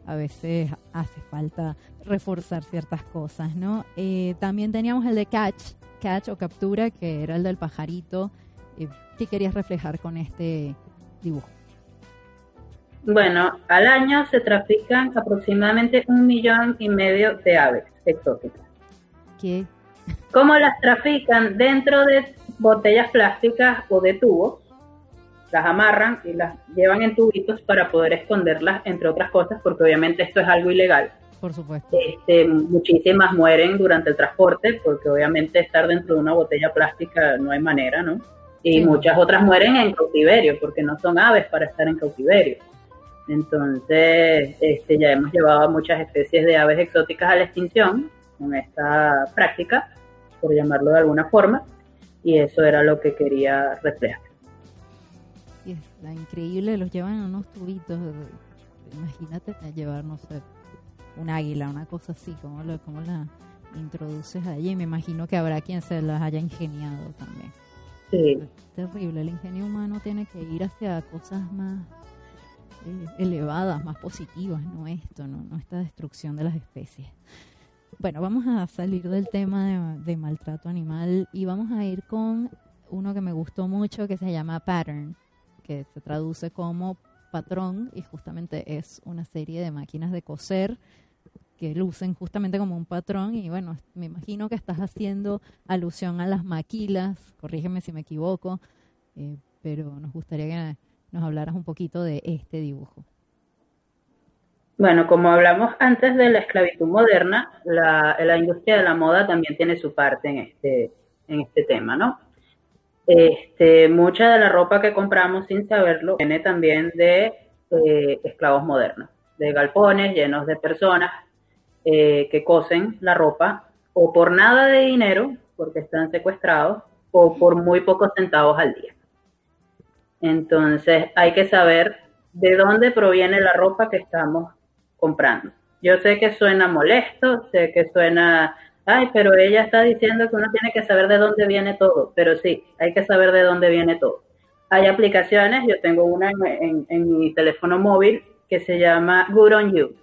a veces hace falta reforzar ciertas cosas, ¿no? Eh, también teníamos el de catch, catch o captura, que era el del pajarito. Eh, ¿Qué querías reflejar con este dibujo? Bueno, al año se trafican aproximadamente un millón y medio de aves exóticas. ¿Qué? ¿Cómo las trafican? Dentro de botellas plásticas o de tubos. Las amarran y las llevan en tubitos para poder esconderlas, entre otras cosas, porque obviamente esto es algo ilegal. Por supuesto. Este, muchísimas mueren durante el transporte, porque obviamente estar dentro de una botella plástica no hay manera, ¿no? Y muchas otras mueren en cautiverio porque no son aves para estar en cautiverio. Entonces, este, ya hemos llevado a muchas especies de aves exóticas a la extinción con esta práctica, por llamarlo de alguna forma, y eso era lo que quería reflejar. Y es la increíble, los llevan en unos tubitos. Imagínate llevar, no sé, un águila, una cosa así, como, lo, como la introduces allí. Me imagino que habrá quien se las haya ingeniado también. Terrible. El ingenio humano tiene que ir hacia cosas más eh, elevadas, más positivas, no esto, no esta destrucción de las especies. Bueno, vamos a salir del tema de, maltrato animal y vamos a ir con uno que me gustó mucho que se llama Pattern, que se traduce como patrón y justamente es una serie de máquinas de coser que lucen justamente como un patrón y bueno, me imagino que estás haciendo alusión a las maquilas, corrígeme si me equivoco, eh, pero nos gustaría que nos hablaras un poquito de este dibujo. Bueno, como hablamos antes de la esclavitud moderna, la, industria de la moda también tiene su parte en este, en este tema, ¿no? Este, mucha de la ropa que compramos sin saberlo viene también de eh, esclavos modernos, de galpones llenos de personas eh, que cosen la ropa o por nada de dinero, porque están secuestrados, o por muy pocos centavos al día. Entonces hay que saber de dónde proviene la ropa que estamos comprando. Yo sé que suena molesto, sé que suena, ay, pero ella está diciendo que uno tiene que saber de dónde viene todo, pero sí, hay que saber de dónde viene todo. Hay aplicaciones, yo tengo una en, en mi teléfono móvil que se llama Good on You.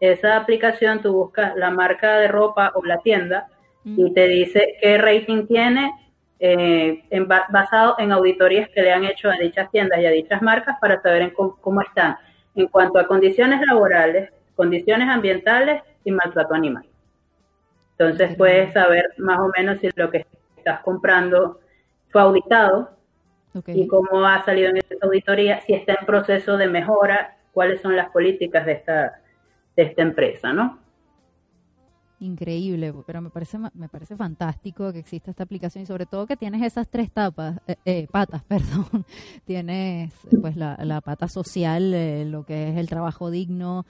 Esa aplicación tú buscas la marca de ropa o la tienda y te dice qué rating tiene eh, basado en auditorías que le han hecho a dichas tiendas y a dichas marcas para saber cómo, están en cuanto a condiciones laborales, condiciones ambientales y maltrato animal. Entonces puedes saber más o menos si lo que estás comprando fue auditado y cómo ha salido en esa auditoría, si está en proceso de mejora, cuáles son las políticas de esta de esta empresa, ¿no? Increíble, pero me parece me parece fantástico que exista esta aplicación y sobre todo que tienes esas tres tapas, eh, eh, patas, perdón. tienes pues la, pata social, eh, lo que es el trabajo digno,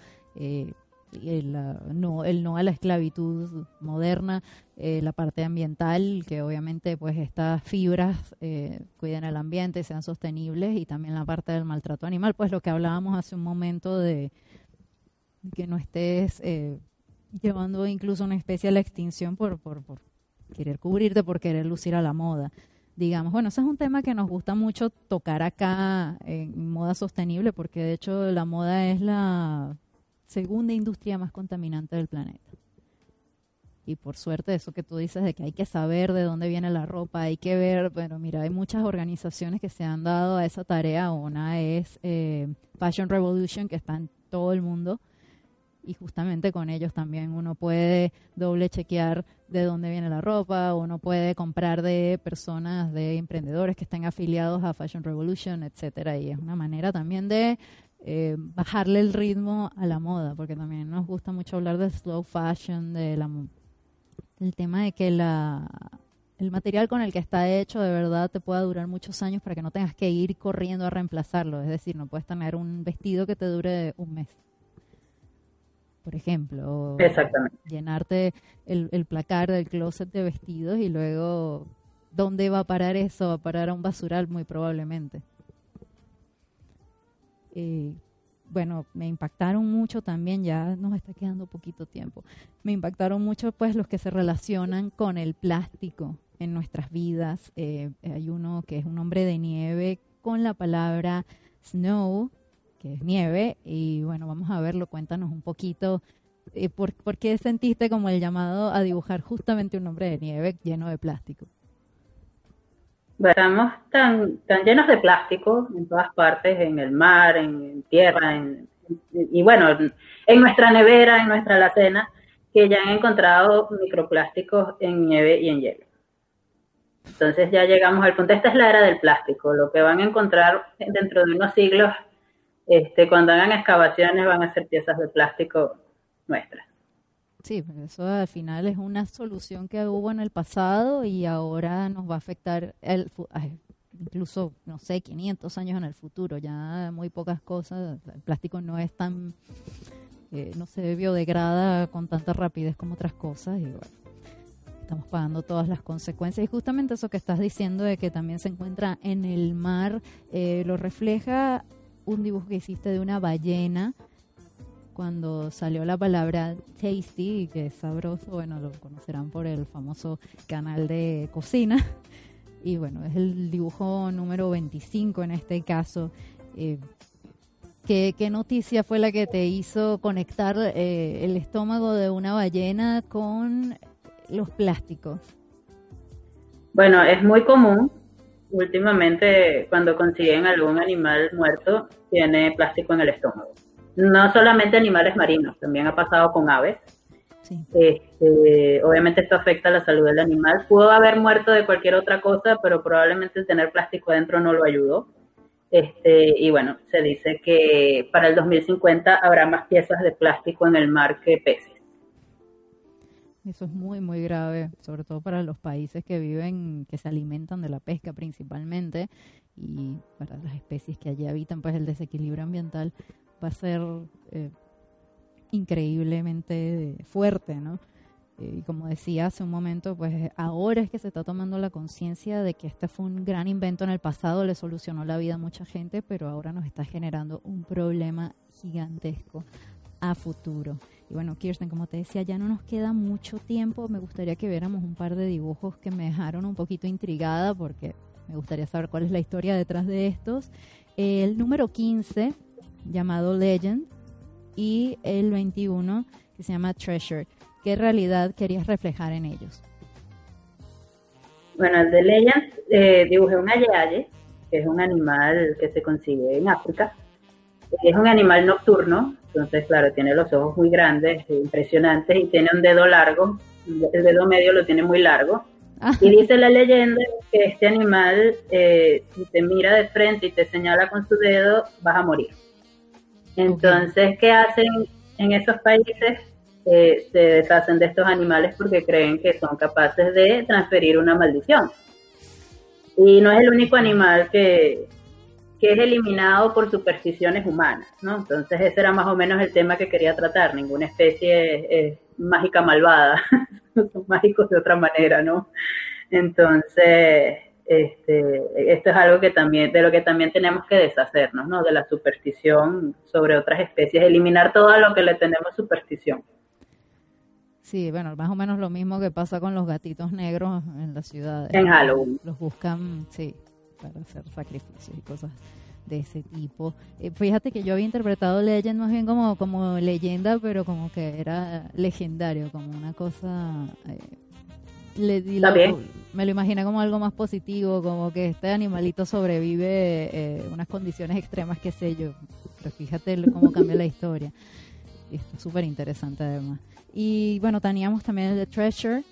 el, no, a la esclavitud moderna, eh, la parte ambiental, que obviamente pues estas fibras eh, cuiden el ambiente, sean sostenibles, y también la parte del maltrato animal, pues lo que hablábamos hace un momento de que no estés eh, llevando incluso una especie a la extinción por, por, por querer cubrirte, por querer lucir a la moda digamos. Bueno, ese es un tema que nos gusta mucho tocar acá en moda sostenible, porque de hecho la moda es la segunda industria más contaminante del planeta. Y por suerte, eso que tú dices de que hay que saber de dónde viene la ropa, hay que ver, bueno, mira, hay muchas organizaciones que se han dado a esa tarea. Una es eh, Fashion Revolution, que está en todo el mundo, y justamente con ellos también uno puede doble chequear de dónde viene la ropa, uno puede comprar de personas, de emprendedores que estén afiliados a Fashion Revolution, etcétera, y es una manera también de eh, bajarle el ritmo a la moda, porque también nos gusta mucho hablar del slow fashion, de la, del tema de que la el material con el que está hecho de verdad te pueda durar muchos años para que no tengas que ir corriendo a reemplazarlo, es decir, no puedes tener un vestido que te dure un mes por ejemplo. Exactamente. Llenarte el, el, placar del closet de vestidos y luego, ¿dónde va a parar eso? Va a parar a un basural muy probablemente. Eh, bueno, me impactaron mucho también, ya nos está quedando poquito tiempo, me impactaron mucho pues los que se relacionan con el plástico en nuestras vidas. Eh, hay uno que es un hombre de nieve con la palabra snow, que es nieve. Y bueno, vamos a verlo, cuéntanos un poquito. Eh, ¿por, qué sentiste como el llamado a dibujar justamente un hombre de nieve lleno de plástico? Estamos tan, tan llenos de plástico en todas partes, en el mar, en, tierra, en, y bueno, en nuestra nevera, en nuestra alacena, que ya han encontrado microplásticos en nieve y en hielo. Entonces ya llegamos al punto, esta es la era del plástico, lo que van a encontrar dentro de unos siglos este, cuando hagan excavaciones van a ser piezas de plástico nuestras. Sí, eso al final es una solución que hubo en el pasado y ahora nos va a afectar el, incluso, no sé, 500 años en el futuro. Ya muy pocas cosas, el plástico no es tan, eh, no se biodegrada con tanta rapidez como otras cosas y bueno, estamos pagando todas las consecuencias. Y justamente eso que estás diciendo de que también se encuentra en el mar, eh, lo refleja un dibujo que hiciste de una ballena cuando salió la palabra tasty, que es sabroso, bueno, lo conocerán por el famoso canal de cocina. Y bueno, es el dibujo número 25 en este caso. Eh, ¿qué, noticia fue la que te hizo conectar eh, el estómago de una ballena con los plásticos? Bueno, es muy común últimamente cuando consiguen algún animal muerto tiene plástico en el estómago. No solamente animales marinos, también ha pasado con aves. Este, obviamente esto afecta a la salud del animal. Pudo haber muerto de cualquier otra cosa, pero probablemente tener plástico dentro no lo ayudó. Este, y bueno, se dice que para el 2050 habrá más piezas de plástico en el mar que peces. Eso es muy, muy grave, sobre todo para los países que viven, que se alimentan de la pesca principalmente, y para las especies que allí habitan, pues el desequilibrio ambiental va a ser eh, increíblemente fuerte, ¿no? Eh, y como decía hace un momento, pues ahora es que se está tomando la conciencia de que este fue un gran invento en el pasado, le solucionó la vida a mucha gente, pero ahora nos está generando un problema gigantesco a futuro. Y bueno, Kirsten, como te decía, ya no nos queda mucho tiempo. Me gustaría que viéramos un par de dibujos que me dejaron un poquito intrigada porque me gustaría saber cuál es la historia detrás de estos. El número 15, llamado Legend, y el 21, que se llama Treasure. ¿Qué realidad querías reflejar en ellos? Bueno, el de Legend eh, dibujé un ayaye, que es un animal que se consigue en África. Es un animal nocturno, entonces, claro, tiene los ojos muy grandes, impresionantes, y tiene un dedo largo, el dedo medio lo tiene muy largo. Ah. Y dice la leyenda que este animal, eh, si te mira de frente y te señala con su dedo, vas a morir. Entonces, ¿qué hacen en esos países? Eh, se deshacen de estos animales porque creen que son capaces de transferir una maldición. Y no es el único animal que, que es eliminado por supersticiones humanas, ¿no? Entonces ese era más o menos el tema que quería tratar. Ninguna especie es, mágica malvada, son mágicos de otra manera, ¿no? Entonces, este, esto es algo que también, de lo que también tenemos que deshacernos, ¿no? De la superstición sobre otras especies, eliminar todo lo que le tenemos superstición. Sí, bueno, más o menos lo mismo que pasa con los gatitos negros en las ciudades. En Halloween. Los buscan, sí, para hacer sacrificios y cosas de ese tipo. Eh, fíjate que yo había interpretado Legend más bien como, como leyenda, pero como que era legendario, como una cosa... Eh, le, me lo imaginé como algo más positivo, como que este animalito sobrevive eh, unas condiciones extremas, qué sé yo. Pero fíjate cómo cambia la historia. Y es súper interesante además. Y bueno, teníamos también el de Treasure,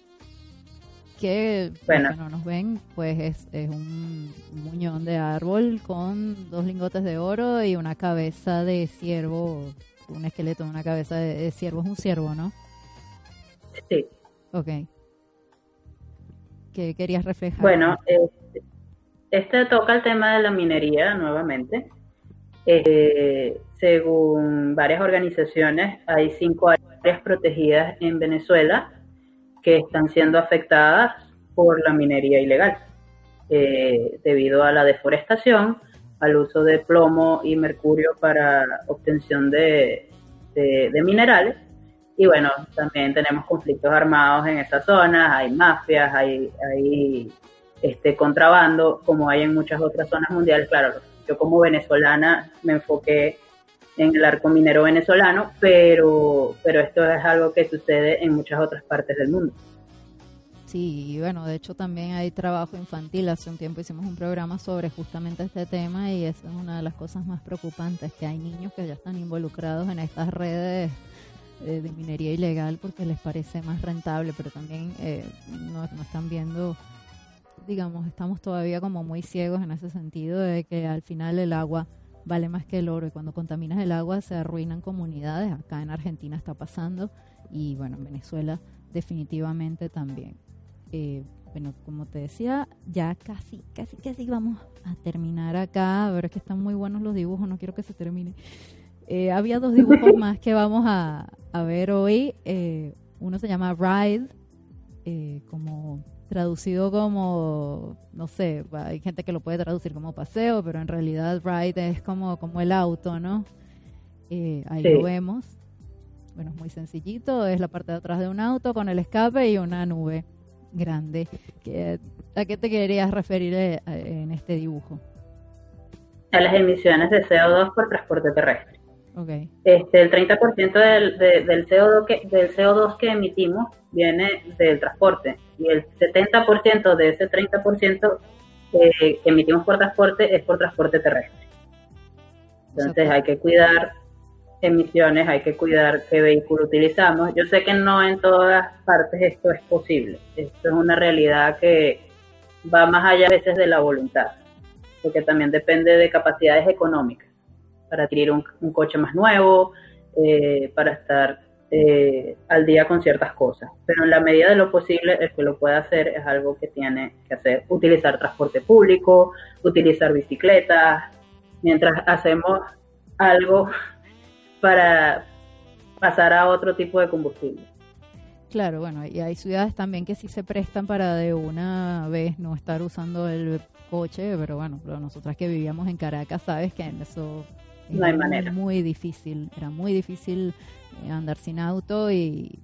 que bueno. no nos ven, pues es, es un muñón de árbol con dos lingotes de oro y una cabeza de ciervo, un esqueleto, una cabeza de, ciervo, es un ciervo, ¿no? Sí. Ok. ¿Qué querías reflejar? Bueno, este, este toca el tema de la minería nuevamente. Eh, según varias organizaciones, hay cinco áreas protegidas en Venezuela que están siendo afectadas por la minería ilegal, eh, debido a la deforestación, al uso de plomo y mercurio para obtención de, minerales. Y bueno, también tenemos conflictos armados en esas zonas, hay mafias, hay, hay este contrabando, como hay en muchas otras zonas mundiales. Claro, yo como venezolana me enfoqué en el arco minero venezolano, pero, pero esto es algo que sucede en muchas otras partes del mundo. Sí, bueno, de hecho también hay trabajo infantil. Hace un tiempo hicimos un programa sobre justamente este tema y esa es una de las cosas más preocupantes, que hay niños que ya están involucrados en estas redes eh, de minería ilegal porque les parece más rentable, pero también eh, no, no están viendo, digamos, estamos todavía como muy ciegos en ese sentido de que al final el agua vale más que el oro y cuando contaminas el agua se arruinan comunidades. Acá en Argentina está pasando y bueno, en Venezuela definitivamente también. Eh, bueno, como te decía, ya casi, casi, casi vamos a terminar acá. ver, es que están muy buenos los dibujos, no quiero que se termine. Eh, había dos dibujos más que vamos a, ver hoy. Eh, uno se llama Ride, como traducido como, no sé, hay gente que lo puede traducir como paseo, pero en realidad ride es como, como el auto, ¿no? Eh, ahí lo vemos. Bueno, es muy sencillito, es la parte de atrás de un auto con el escape y una nube grande. ¿A qué te querías referir eh, en este dibujo? A las emisiones de CO2 por transporte terrestre. Este, el 30% del, del, CO2 que, del CO2 que emitimos viene del transporte y el 70% de ese 30% eh, que emitimos por transporte es por transporte terrestre. Entonces hay que cuidar emisiones, hay que cuidar qué vehículo utilizamos. Yo sé que no en todas partes esto es posible. Esto es una realidad que va más allá a veces de la voluntad, porque también depende de capacidades económicas para adquirir un, coche más nuevo, eh, para estar eh, al día con ciertas cosas. Pero en la medida de lo posible, el que lo pueda hacer es algo que tiene que hacer. Utilizar transporte público, utilizar bicicletas, mientras hacemos algo para pasar a otro tipo de combustible. Claro, bueno, y hay ciudades también que sí se prestan para de una vez no estar usando el coche, pero bueno, pero nosotras que vivíamos en Caracas, sabes que en eso no hay manera. Muy difícil, era muy difícil andar sin auto y,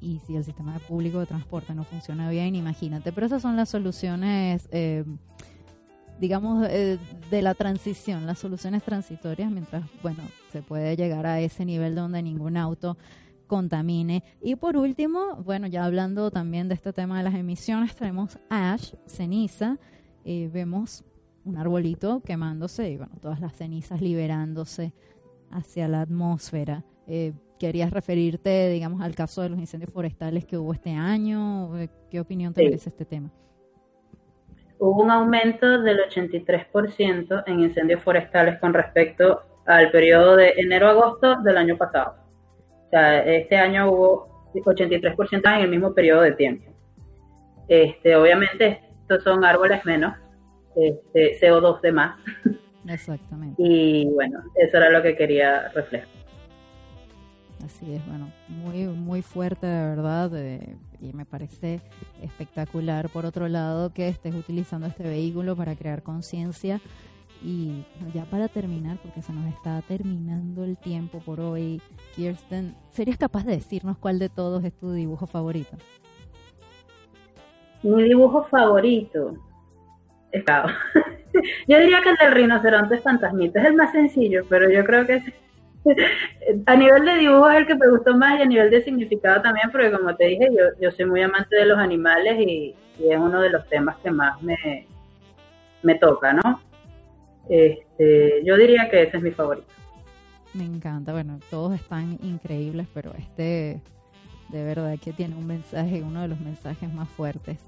y si el sistema público de transporte no funciona bien, imagínate. Pero esas son las soluciones, eh, digamos, eh, de la transición, las soluciones transitorias, mientras, bueno, se puede llegar a ese nivel donde ningún auto contamine. Y por último, bueno, ya hablando también de este tema de las emisiones, tenemos ash, ceniza, vemos un arbolito quemándose y bueno, todas las cenizas liberándose hacia la atmósfera. Eh, ¿Querías referirte, digamos, al caso de los incendios forestales que hubo este año? Eh, ¿Qué opinión te merece este tema? Hubo un aumento del 83% en incendios forestales con respecto al periodo de enero-agosto del año pasado. O sea, este año hubo 83% en el mismo periodo de tiempo. Este, obviamente, estos son árboles menos, este, CO2 de más. Exactamente. Y bueno, eso era lo que quería reflejar. Así es, bueno, muy, muy fuerte de verdad eh, y me parece espectacular por otro lado que estés utilizando este vehículo para crear conciencia. Y ya para terminar, porque se nos está terminando el tiempo por hoy, Kirsten, ¿serías capaz de decirnos cuál de todos es tu dibujo favorito? Mi dibujo favorito. Yo diría que el del rinoceronte fantasmita. Es el más sencillo, pero yo creo que a nivel de dibujo es el que me gustó más y a nivel de significado también, porque como te dije, yo, yo soy muy amante de los animales y, es uno de los temas que más me, me toca, ¿no? Este, yo diría que ese es mi favorito. Me encanta, bueno, todos están increíbles, pero este de verdad que tiene un mensaje, uno de los mensajes más fuertes.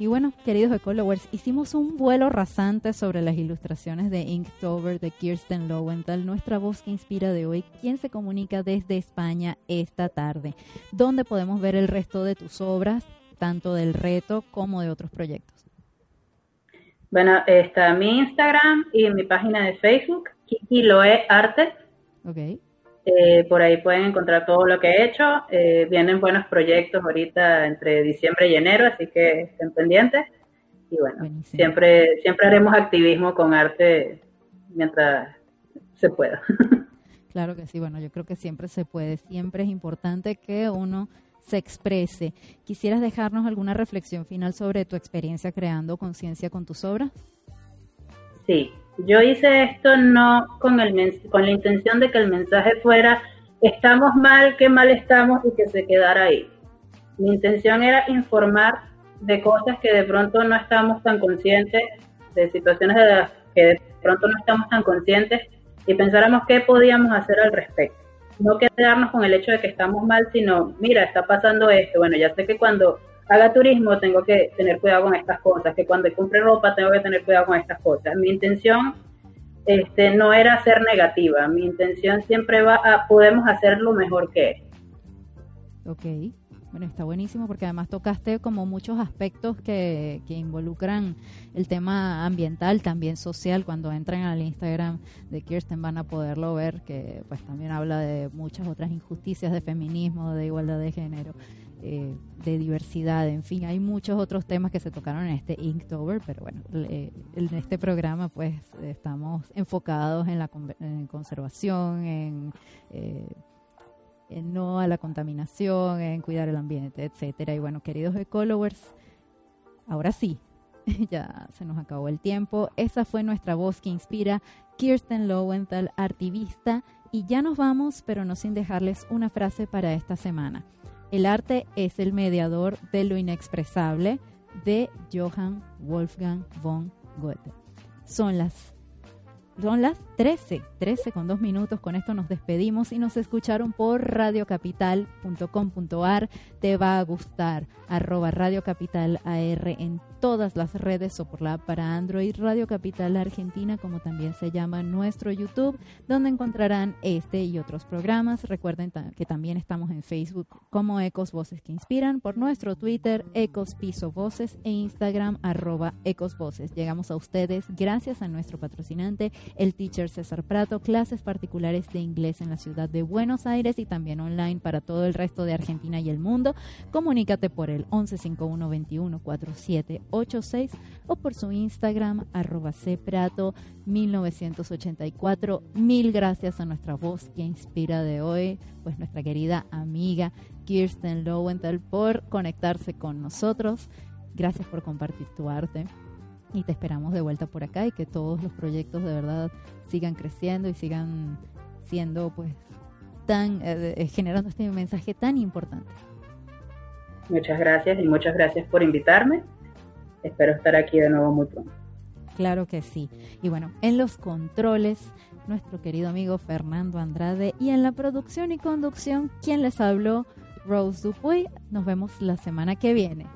Y bueno, queridos Ecolowers, hicimos un vuelo rasante sobre las ilustraciones de Inktober de Kirsten Lowenthal, nuestra voz que inspira de hoy, quien se comunica desde España esta tarde, donde podemos ver el resto de tus obras, tanto del reto como de otros proyectos. Bueno, está mi Instagram y mi página de Facebook, Kiki Loe Arte. Ok. Eh, por ahí pueden encontrar todo lo que he hecho. Eh, vienen buenos proyectos ahorita entre diciembre y enero, así que estén pendientes. Y bueno, siempre, siempre haremos activismo con arte mientras se pueda. Claro que sí, bueno, yo creo que siempre se puede, siempre es importante que uno se exprese. ¿Quisieras dejarnos alguna reflexión final sobre tu experiencia creando conciencia con tus obras? Sí, yo hice esto no con, el, con la intención de que el mensaje fuera estamos mal, qué mal estamos y que se quedara ahí. Mi intención era informar de cosas que de pronto no estamos tan conscientes, de situaciones de las que de pronto no estamos tan conscientes y pensáramos qué podíamos hacer al respecto. No quedarnos con el hecho de que estamos mal, sino, mira, está pasando esto. Bueno, ya sé que cuando haga turismo tengo que tener cuidado con estas cosas, que cuando compre ropa tengo que tener cuidado con estas cosas. Mi intención este, no era ser negativa, mi intención siempre va a, podemos hacerlo mejor que él. Ok, bueno, está buenísimo porque además tocaste como muchos aspectos que, que involucran el tema ambiental, también social. Cuando entren al Instagram de Kirsten van a poderlo ver, que pues también habla de muchas otras injusticias de feminismo, de igualdad de género. Eh, de diversidad, en fin, hay muchos otros temas que se tocaron en este Inktober, pero bueno, en este programa pues estamos enfocados en la conservación, en, eh, en, no a la contaminación, en cuidar el ambiente, etcétera. Y bueno, queridos ecologers, ahora sí, ya se nos acabó el tiempo. Esa fue nuestra voz que inspira Kirsten Lowenthal, artivista, y ya nos vamos, pero no sin dejarles una frase para esta semana. El arte es el mediador de lo inexpresable de Johann Wolfgang von Goethe. Son las son las 13, 13 con dos minutos. Con esto nos despedimos y nos escucharon por radiocapital.com.ar. Te va a gustar. Arroba Radio Capital AR en todas las redes o por la para Android. Radio Capital Argentina, como también se llama nuestro YouTube, donde encontrarán este y otros programas. Recuerden que también estamos en Facebook como Ecos Voces que Inspiran, por nuestro Twitter Ecos Piso Voces e Instagram arroba Ecos Voces. Llegamos a ustedes gracias a nuestro patrocinante el teacher César Prato, clases particulares de inglés en la ciudad de Buenos Aires y también online para todo el resto de Argentina y el mundo. Comunícate por el 1151214786 o por su Instagram arroba cprato 1984. Mil gracias a nuestra voz que inspira de hoy, pues nuestra querida amiga Kirsten Lowenthal por conectarse con nosotros. Gracias por compartir tu arte y te esperamos de vuelta por acá y que todos los proyectos de verdad sigan creciendo y sigan siendo pues tan eh, eh, generando este mensaje tan importante. Muchas gracias y muchas gracias por invitarme. Espero estar aquí de nuevo muy pronto. Claro que sí. Y bueno, en los controles, nuestro querido amigo Fernando Andrade y en la producción y conducción, quien les habló, Rose Dupuy. Nos vemos la semana que viene.